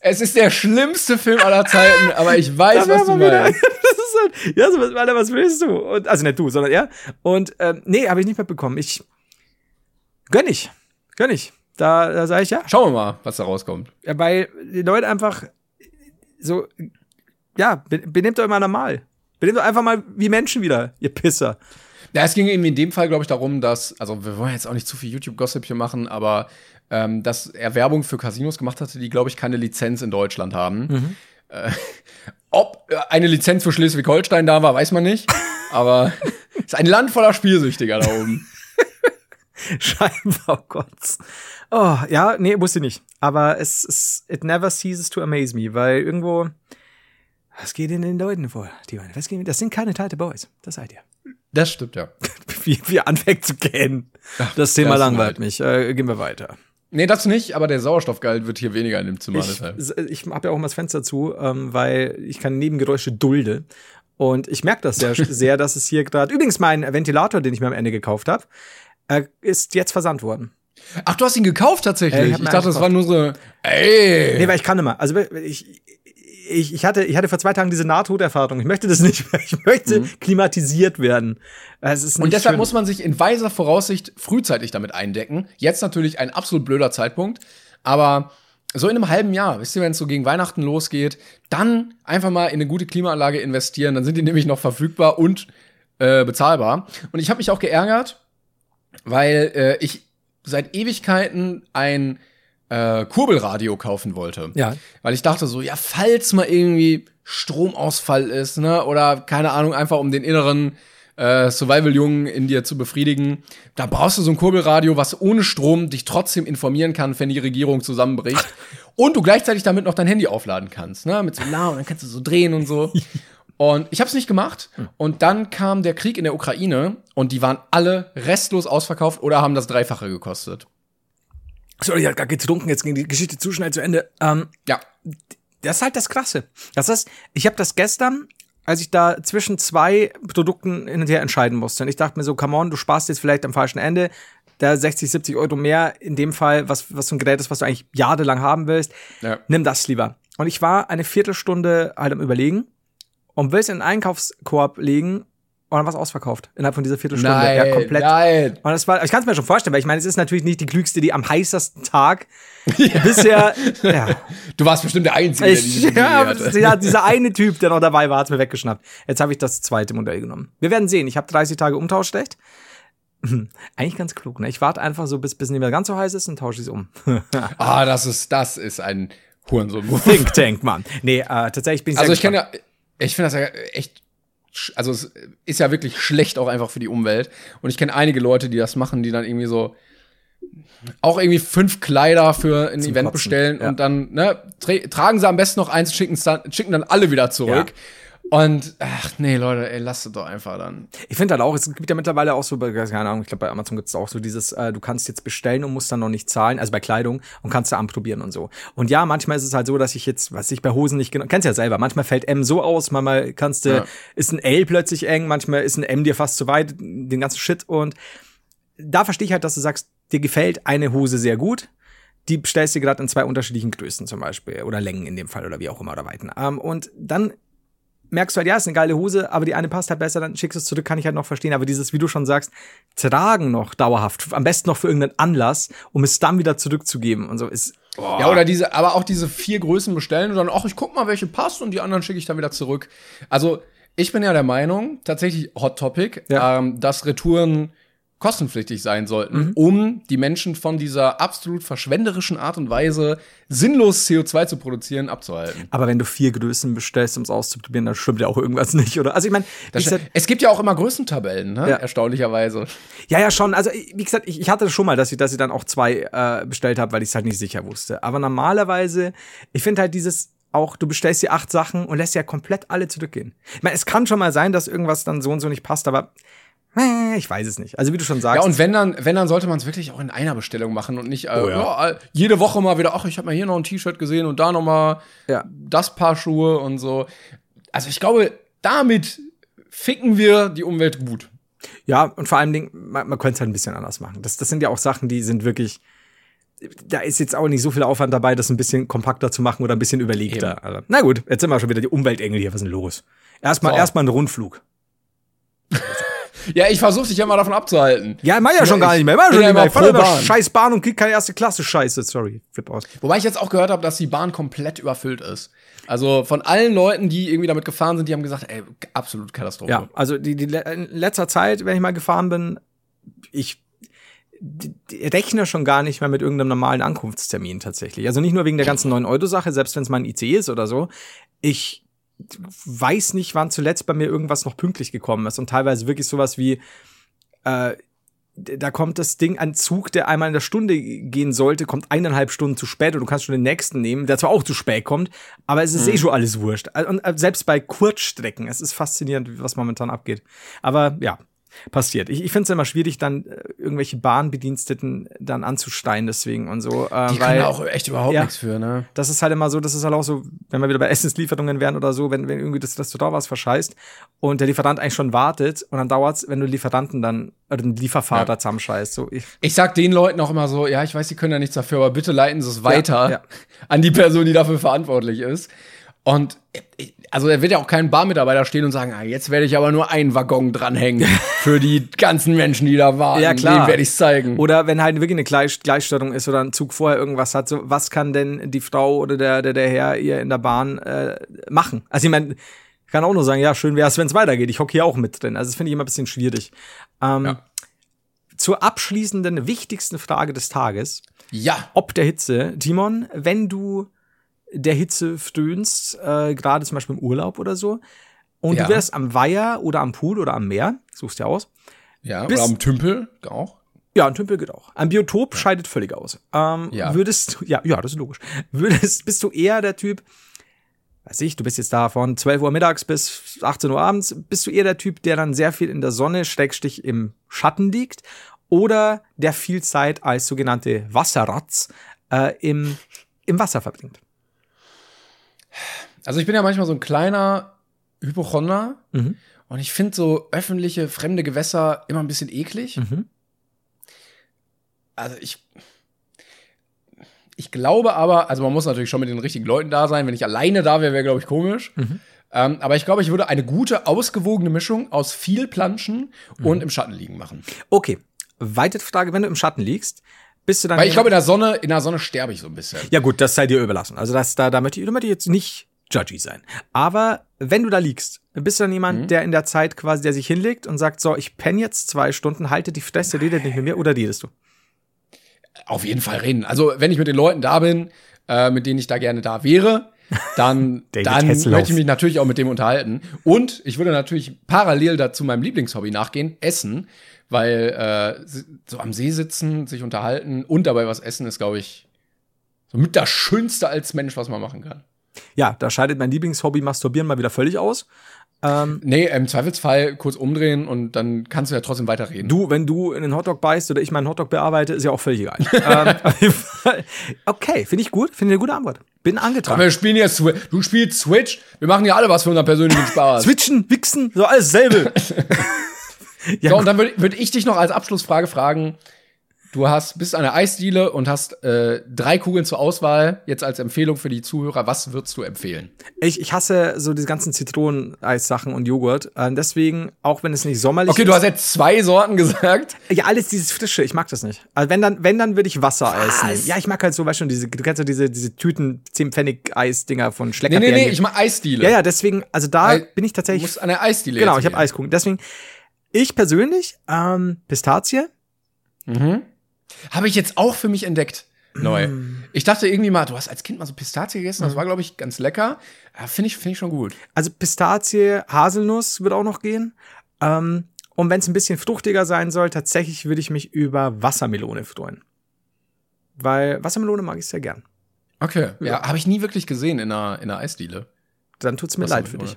es ist der schlimmste Film aller Zeiten, aber ich weiß, was du wieder. meinst. Das ist halt, ja, so, was, Alter, was willst du? Und, also nicht du, sondern er. Und ähm, nee, habe ich nicht mitbekommen. Ich gönn ich. Gönn ich. Da, da sage ich ja. Schauen wir mal, was da rauskommt. ja. Weil die Leute einfach so, ja, be- benehmt euch mal normal. Benehmt euch einfach mal wie Menschen wieder, ihr Pisser. Ja, es ging eben in dem Fall, glaube ich, darum, dass, also wir wollen jetzt auch nicht zu viel YouTube-Gossip hier machen, aber ähm, dass er Werbung für Casinos gemacht hatte, die, glaube ich, keine Lizenz in Deutschland haben. Äh, ob äh, eine Lizenz für Schleswig-Holstein da war, weiß man nicht. Aber es ist ein Land voller Spielsüchtiger da oben. Scheinbar, oh Gott. Oh, ja, nee, wusste ich nicht. Aber es ist, it never ceases to amaze me, weil irgendwo, was geht in den Leuten vor, die was geht, das sind keine Tighte Boys, das seid ihr. Das stimmt, ja. Wie wir anfangen zu kennen. Das Thema das langweilt leid. mich. Äh, gehen wir weiter. Nee, das nicht, aber der Sauerstoffgehalt wird hier weniger in dem Zimmer. Ich, deshalb. ich habe ja auch mal das Fenster zu, ähm, weil ich keine Nebengeräusche dulde. Und ich merke das sehr, sehr, dass es hier gerade. Übrigens, mein Ventilator, den ich mir am Ende gekauft habe, äh, ist jetzt versandt worden. Ach, du hast ihn gekauft tatsächlich. Äh, ich ich dachte, das war nur so, ey. Nee, weil ich kann immer. Also ich, ich, ich, hatte, ich hatte vor zwei Tagen diese Nahtoderfahrung. Ich möchte das nicht mehr. Ich möchte klimatisiert werden. Mhm. Und deshalb schön. muss man sich in weiser Voraussicht frühzeitig damit eindecken. Jetzt natürlich ein absolut blöder Zeitpunkt, aber so in einem halben Jahr, wisst ihr, wenn es so gegen Weihnachten losgeht, dann einfach mal in eine gute Klimaanlage investieren, dann sind die nämlich noch verfügbar und äh, bezahlbar. Und ich habe mich auch geärgert, weil äh, ich seit Ewigkeiten ein äh, Kurbelradio kaufen wollte. Ja. Weil ich dachte so, ja, falls mal irgendwie Stromausfall ist, ne, oder keine Ahnung, einfach um den inneren äh, Survival-Jungen in dir zu befriedigen, da brauchst du so ein Kurbelradio, was ohne Strom dich trotzdem informieren kann, wenn die Regierung zusammenbricht. und du gleichzeitig damit noch dein Handy aufladen kannst, ne, mit Solar und dann kannst du so drehen und so. Und ich habe es nicht gemacht. Und dann kam der Krieg in der Ukraine und die waren alle restlos ausverkauft oder haben das Dreifache gekostet. Sorry, ich hab gar getrunken, jetzt ging die Geschichte zu schnell zu Ende. Ähm, Ja. das ist halt das Krasse. Das ist, ich habe das gestern, als ich da zwischen zwei Produkten hin und her entscheiden musste. Und ich dachte mir so, come on, du sparst jetzt vielleicht am falschen Ende. Da 60, 70 Euro mehr, in dem Fall, was, was so ein Gerät ist, was du eigentlich jahrelang haben willst. Ja. Nimm das lieber. Und ich war eine Viertelstunde halt am überlegen und will es in einen Einkaufskorb legen Und dann war es ausverkauft. Innerhalb von dieser Viertelstunde. Nein, ja, komplett. nein. Und das war, ich kann es mir schon vorstellen, weil ich meine, es ist natürlich nicht die klügste, die am heißesten Tag bisher, ja. Du warst bestimmt der Einzige, der diese Ich, ja, hatte. ja, dieser eine Typ, der noch dabei war, hat's mir weggeschnappt. Jetzt habe ich das zweite Modell genommen. Wir werden sehen. Ich habe 30 Tage Umtauschrecht. Hm, Eigentlich ganz klug, ne? Ich warte einfach so, bis bis nicht mehr ganz so heiß ist und tausche es um. Ah, das ist, das ist ein hurensohn Think Tank, Mann. Nee, äh, tatsächlich bin ich sehr Also ich kenne ja, ich finde das ja echt, also es ist ja wirklich schlecht auch einfach für die Umwelt. Und ich kenne einige Leute, die das machen, die dann irgendwie so auch irgendwie fünf Kleider für ein Zum Event Kotzen, bestellen ja. und dann ne, tra tragen sie am besten noch eins, schicken dann, schicken dann alle wieder zurück. Und ach nee, Leute, ey, lasst es doch einfach dann. Ich finde halt auch, es gibt ja mittlerweile auch so, keine Ahnung, ich glaube bei Amazon gibt es auch so dieses, äh, du kannst jetzt bestellen und musst dann noch nicht zahlen, also bei Kleidung und kannst da anprobieren und so. Und ja, manchmal ist es halt so, dass ich jetzt, was ich bei Hosen nicht genau, kennst ja selber, manchmal fällt M so aus, manchmal kannst du, Ja. ist ein L plötzlich eng, manchmal ist ein M dir fast zu weit, den ganzen Shit und da verstehe ich halt, dass du sagst, dir gefällt eine Hose sehr gut, die bestellst du gerade in zwei unterschiedlichen Größen zum Beispiel oder Längen in dem Fall oder wie auch immer oder Weiten. Ähm, und dann merkst du halt, ja, ist eine geile Hose, aber die eine passt halt besser, dann schickst du es zurück, kann ich halt noch verstehen. Aber dieses, wie du schon sagst, tragen noch dauerhaft, am besten noch für irgendeinen Anlass, um es dann wieder zurückzugeben und so ist. Ja, oder diese, aber auch diese vier Größen bestellen und dann, ach, ich guck mal, welche passt und die anderen schicke ich dann wieder zurück. Also, ich bin ja der Meinung, tatsächlich Hot Topic, Ja. ähm, dass Retouren kostenpflichtig sein sollten, Mhm. um die Menschen von dieser absolut verschwenderischen Art und Weise, sinnlos CO2 zu produzieren, abzuhalten. Aber wenn du vier Größen bestellst, um es auszuprobieren, dann stimmt ja auch irgendwas nicht, oder? Also ich meine, es gibt ja auch immer Größentabellen, ne? Ja. erstaunlicherweise. Ja, ja, schon. Also, wie gesagt, ich, ich hatte das schon mal, dass ich, dass ich dann auch zwei äh, bestellt habe, weil ich es halt nicht sicher wusste. Aber normalerweise, ich finde halt dieses auch, du bestellst dir acht Sachen und lässt ja komplett alle zurückgehen. Ich meine, es kann schon mal sein, dass irgendwas dann so und so nicht passt, aber ich weiß es nicht. Also, wie du schon sagst. Ja, und wenn dann, wenn dann sollte man es wirklich auch in einer Bestellung machen und nicht äh, Oh, ja. ja, jede Woche mal wieder, ach, ich habe mal hier noch ein T-Shirt gesehen und da noch mal Ja. das Paar Schuhe und so. Also ich glaube, damit ficken wir die Umwelt gut. Ja, und vor allen Dingen, man, man könnte es halt ein bisschen anders machen. Das, das sind ja auch Sachen, die sind wirklich. Da ist jetzt auch nicht so viel Aufwand dabei, das ein bisschen kompakter zu machen oder ein bisschen überlegter. Also, na gut, jetzt sind wir schon wieder die Umweltengel hier. Was ist denn los? Erstmal So. erstmal ein Rundflug. Ja, ich versuche dich ja mal davon abzuhalten. Ja, mach ja Ja, schon gar ich nicht mehr. Mach schon nicht mehr. Ich fahr in pro der Bahn. scheiß Bahn und krieg keine erste Klasse Scheiße. Sorry, flip aus. Wobei ich jetzt auch gehört habe, dass die Bahn komplett überfüllt ist. Also von allen Leuten, die irgendwie damit gefahren sind, die haben gesagt, ey, absolut Katastrophe. Ja, also die, die in letzter Zeit, wenn ich mal gefahren bin, ich rechne schon gar nicht mehr mit irgendeinem normalen Ankunftstermin tatsächlich. Also nicht nur wegen der ganzen 9-Euro-Sache, selbst wenn es mal ein ICE ist oder so. Ich weiß nicht, wann zuletzt bei mir irgendwas noch pünktlich gekommen ist. Und teilweise wirklich sowas wie, äh, da kommt das Ding, ein Zug, der einmal in der Stunde gehen sollte, kommt eineinhalb Stunden zu spät und du kannst schon den nächsten nehmen, der zwar auch zu spät kommt, aber es ist eh schon alles wurscht. Und äh, selbst bei Kurzstrecken, es ist faszinierend, was momentan abgeht. Aber ja, passiert. Ich, ich finde es immer schwierig, dann äh, irgendwelche Bahnbediensteten dann anzusteien deswegen und so. Äh, Die weil können da auch echt überhaupt Ja. nichts für, ne? das ist halt immer so, das ist halt auch so, wenn wir wieder bei Essenslieferungen wären oder so, wenn, wenn irgendwie das Restaurant was verscheißt und der Lieferant eigentlich schon wartet und dann dauert's, wenn du Lieferanten dann, oder den Lieferfahrer Ja. zusammenscheißt. So, ich, Ich sag den Leuten auch immer so, ja, ich weiß, sie können ja nichts dafür, aber bitte leiten Sie es weiter ja. an die Person, die dafür verantwortlich ist. Und ich- also da wird ja auch kein Barmitarbeiter stehen und sagen, ah, jetzt werde ich aber nur einen Waggon dranhängen für die ganzen Menschen, die da warten. Ja, klar. Dem werde ich zeigen. Oder wenn halt wirklich eine Gleich Gleichstellung ist oder ein Zug vorher irgendwas hat, so was kann denn die Frau oder der, der, der Herr ihr in der Bahn äh, machen? Also ich meine, kann auch nur sagen, ja, schön wäre es, wenn es weitergeht. Ich hocke hier auch mit drin. Also das finde ich immer ein bisschen schwierig. Ähm, Ja. Zur abschließenden, wichtigsten Frage des Tages. ja. ob der Hitze, Timon, wenn du der Hitze stöhnst, äh, gerade zum Beispiel im Urlaub oder so, und Ja. du wärst am Weiher oder am Pool oder am Meer, suchst dir aus. Ja, Bis- oder am Tümpel auch. Ja, ein Tümpel geht auch. Ein Biotop scheidet völlig aus. Ähm, Ja. Würdest du, ja, ja, das ist logisch. Würdest, bist du eher der Typ, weiß ich, du bist jetzt da von 12 Uhr mittags bis 18 Uhr abends, bist du eher der Typ, der dann sehr viel in der Sonne, Schrägstich im Schatten liegt, oder der viel Zeit als sogenannte Wasserratz äh, im, im Wasser verbringt? Also ich bin ja manchmal so ein kleiner Hypochonder Mhm. und ich finde so öffentliche, fremde Gewässer immer ein bisschen eklig. Mhm. Also ich. Ich glaube aber, also man muss natürlich schon mit den richtigen Leuten da sein. Wenn ich alleine da wäre, wäre, glaube ich, komisch. Mhm. Ähm, aber ich glaube, ich würde eine gute, ausgewogene Mischung aus viel Planschen und im Schatten liegen machen. Okay. Weitere Frage, wenn du im Schatten liegst, bist du dann. Weil ich glaube, in der Sonne, in der Sonne sterbe ich so ein bisschen. ja, gut, das sei dir überlassen. Also, das, da, da möchte ich, da möchte ich jetzt nicht judgy sein. Aber wenn du da liegst, bist du dann jemand, Mhm. der in der Zeit quasi, der sich hinlegt und sagt, so, ich penne jetzt zwei Stunden, halte die Fresse, redet nicht mit mir oder redest du? Auf jeden Fall reden. Also, wenn ich mit den Leuten da bin, äh, mit denen ich da gerne da wäre, dann, dann möchte ich mich natürlich auch mit dem unterhalten. Und ich würde natürlich parallel dazu meinem Lieblingshobby nachgehen, essen, weil äh, so am See sitzen, sich unterhalten und dabei was essen ist, glaube ich, so mit das Schönste als Mensch, was man machen kann. Ja, da scheidet mein Lieblingshobby Masturbieren mal wieder völlig aus. Ähm, Nee, im Zweifelsfall kurz umdrehen und dann kannst du ja trotzdem weiterreden. du, wenn du in den Hotdog beißt oder ich meinen Hotdog bearbeite, ist ja auch völlig egal. ähm. Okay, finde ich gut, finde eine gute Antwort. Bin angetan. wir spielen jetzt Switch. Du spielst Switch. Wir machen ja alle was für unseren persönlichen Spaß. Switchen, wichsen, so alles selbe. ja, So, und dann würde würd ich dich noch als Abschlussfrage fragen. Du hast, bist an der Eisdiele und hast äh, drei Kugeln zur Auswahl. Jetzt als Empfehlung für die Zuhörer, was würdest du empfehlen? ich, ich hasse so diese ganzen Zitroneneissachen und Joghurt. Ähm, deswegen, auch wenn es nicht sommerlich Okay, ist. du hast jetzt zwei Sorten gesagt. Ja, alles dieses Frische, ich mag das nicht. Also wenn dann, wenn dann würde ich Wassereis Was? nehmen. Ja, ich mag halt so, weißt du, diese, du kennst ja diese, diese Tüten 10 Pfennig Eis-Dinger von Nee, Schleckerbären. nee, nee, ich mach Eisdiele. Ja, ja, deswegen, also da Weil bin ich Du tatsächlich. musst an der Eisdiele genau, ich habe. Eiskuchen. Deswegen, ich persönlich, ähm, Pistazie. Habe ich jetzt auch für mich entdeckt. Neu. Mm. Ich dachte irgendwie mal, du hast als Kind mal so Pistazie gegessen, das war, glaube ich, ganz lecker. Ja, Finde ich, finde ich schon gut. Also Pistazie, Haselnuss wird auch noch gehen. Ähm, und wenn es ein bisschen fruchtiger sein soll, tatsächlich würde ich mich über Wassermelone freuen. Weil Wassermelone mag ich sehr gern. Okay. Ja, habe ich nie wirklich gesehen in einer, in einer Eisdiele. Dann tut's mir leid für dich.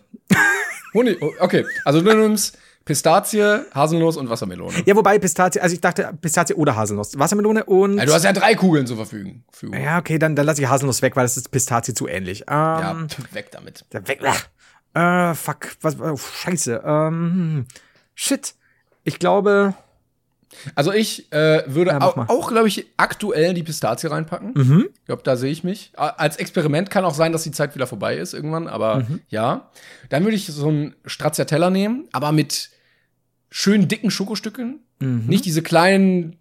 Honig, oh, okay. Also du nimmst Pistazie, Haselnuss und Wassermelone. Ja, wobei Pistazie, also ich dachte Pistazie oder Haselnuss. Wassermelone und. Ja, du hast ja drei Kugeln zur Verfügung. Ja, okay, dann, dann lasse ich Haselnuss weg, weil das ist Pistazie zu ähnlich. Ähm, Ja, weg damit. Weg. Äh, fuck. Was, oh, scheiße. Ähm, shit. Ich glaube. Also ich äh, würde Ja, auch, auch glaube ich, aktuell die Pistazie reinpacken. Mhm. Ich glaube, da sehe ich mich. Als Experiment kann auch sein, dass die Zeit wieder vorbei ist irgendwann, aber Mhm. ja. Dann würde ich so einen Stracciatella nehmen, aber mit schön dicken Schokostücken. Mhm. Nicht diese kleinen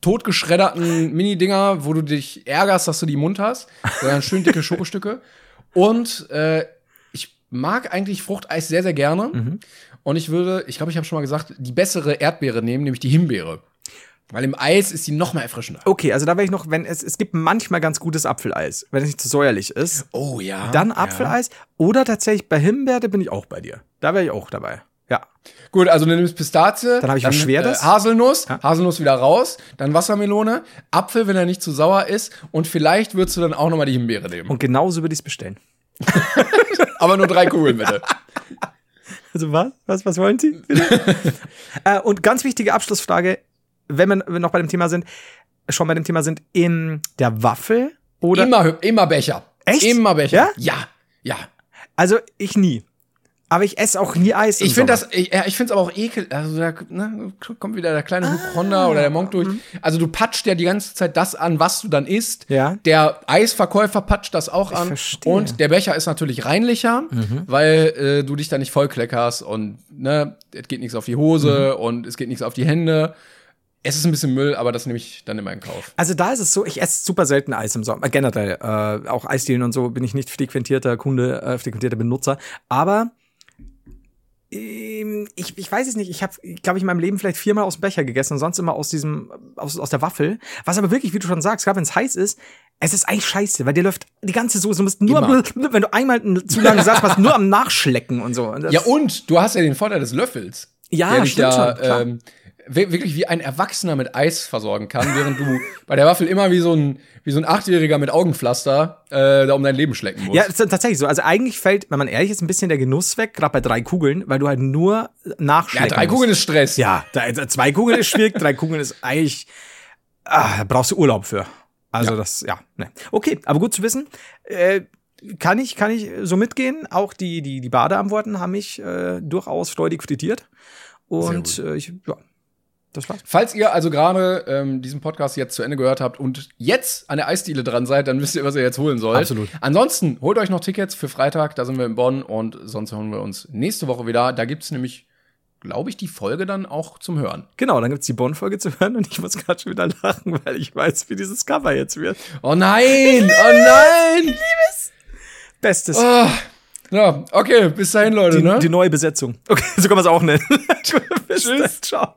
totgeschredderten Mini-Dinger, wo du dich ärgerst, dass du die im Mund hast, sondern schön dicke Schokostücke. Und äh, ich mag eigentlich Fruchteis sehr, sehr gerne. Mhm. Und ich würde, ich glaube, ich habe schon mal gesagt, die bessere Erdbeere nehmen, nämlich die Himbeere. Weil im Eis ist die noch mal erfrischender. Okay, also da wäre ich noch, wenn es, es gibt manchmal ganz gutes Apfeleis, wenn es nicht zu säuerlich ist. Oh ja. Dann Ja. Apfeleis. Oder tatsächlich bei Himbeere bin ich auch bei dir. Da wäre ich auch dabei. Ja. Gut, also du nimmst Pistazie. Dann hab ich was Schweres. Äh, Haselnuss, Ja. Haselnuss wieder raus, dann Wassermelone, Apfel, wenn er nicht zu sauer ist und vielleicht würdest du dann auch noch mal die Himbeere nehmen. Und genauso würde ich es bestellen. Aber nur drei Kugeln bitte. Also was? Was, was wollen Sie? äh, und ganz wichtige Abschlussfrage, wenn wir noch bei dem Thema sind, schon bei dem Thema sind, in der Waffel oder. immer, immer Becher. Echt? Immer Becher. Ja? Ja, ja. Also ich nie. Aber ich esse auch nie Eis. Ich finde das, ich, ja, ich finde es aber auch ekel. Also da ne, kommt wieder der kleine Ah. Hypochonder oder der Monk durch. Also du patscht ja die ganze Zeit das an, was du dann isst. Ja. Der Eisverkäufer patscht das auch an. verstehe. Mhm. Und der Becher ist natürlich reinlicher, weil äh, du dich da nicht vollkleckerst und ne, es geht nichts auf die Hose Mhm. und es geht nichts auf die Hände. Es ist ein bisschen Müll, aber das nehme ich dann immer in Kauf. Also da ist es so, ich esse super selten Eis im Sommer. Äh, Generell, äh, auch Eisdielen und so bin ich nicht frequentierter Kunde, äh, frequentierter Benutzer. Aber ich, ich weiß es nicht. Ich habe, glaube ich, in meinem Leben vielleicht viermal aus dem Becher gegessen und sonst immer aus diesem, aus, aus der Waffel. Was aber wirklich, wie du schon sagst, gerade wenn es heiß ist, es ist eigentlich scheiße, weil dir läuft die ganze Soße. Du musst nur, Immer. wenn du einmal zu lange sagst, machst nur am Nachschlecken und so. Und Ja, und du hast ja den Vorteil des Löffels. Ja, der dich stimmt ja schon, ähm, wirklich wie ein Erwachsener mit Eis versorgen kann, während du bei der Waffel immer wie so ein, wie so ein Achtjähriger mit Augenpflaster äh, da um dein Leben schlecken musst. Ja, ist tatsächlich so. Also eigentlich fällt, wenn man ehrlich ist, ein bisschen der Genuss weg, gerade bei drei Kugeln, weil du halt nur ja nachschlecken drei musst. Kugeln ist Stress. Ja, zwei Kugeln ist schwierig, drei Kugeln ist eigentlich, ah, da brauchst du Urlaub für. Also Ja. das, ja, ne. Okay, aber gut zu wissen. Äh, kann ich, kann ich so mitgehen. Auch die, die, die Badeantworten haben mich äh, durchaus freudig frittiert. Und äh, ich, ja, Das war's. Falls ihr also gerade ähm, diesen Podcast jetzt zu Ende gehört habt und jetzt an der Eisdiele dran seid, dann wisst ihr, was ihr jetzt holen sollt. Absolut. Ansonsten holt euch noch Tickets für Freitag, da sind wir in Bonn und sonst hören wir uns nächste Woche wieder. Da gibt's nämlich, glaube ich, die Folge dann auch zum Hören. Genau, dann gibt's die Bonn-Folge zu hören und ich muss gerade schon wieder lachen, weil ich weiß, wie dieses Cover jetzt wird. Oh nein! Oh nein! Bestes. Oh. Ja, okay, bis dahin, Leute, die, ne? die neue Besetzung. Okay, so kann man es auch nennen. Tschüss. dann. Ciao.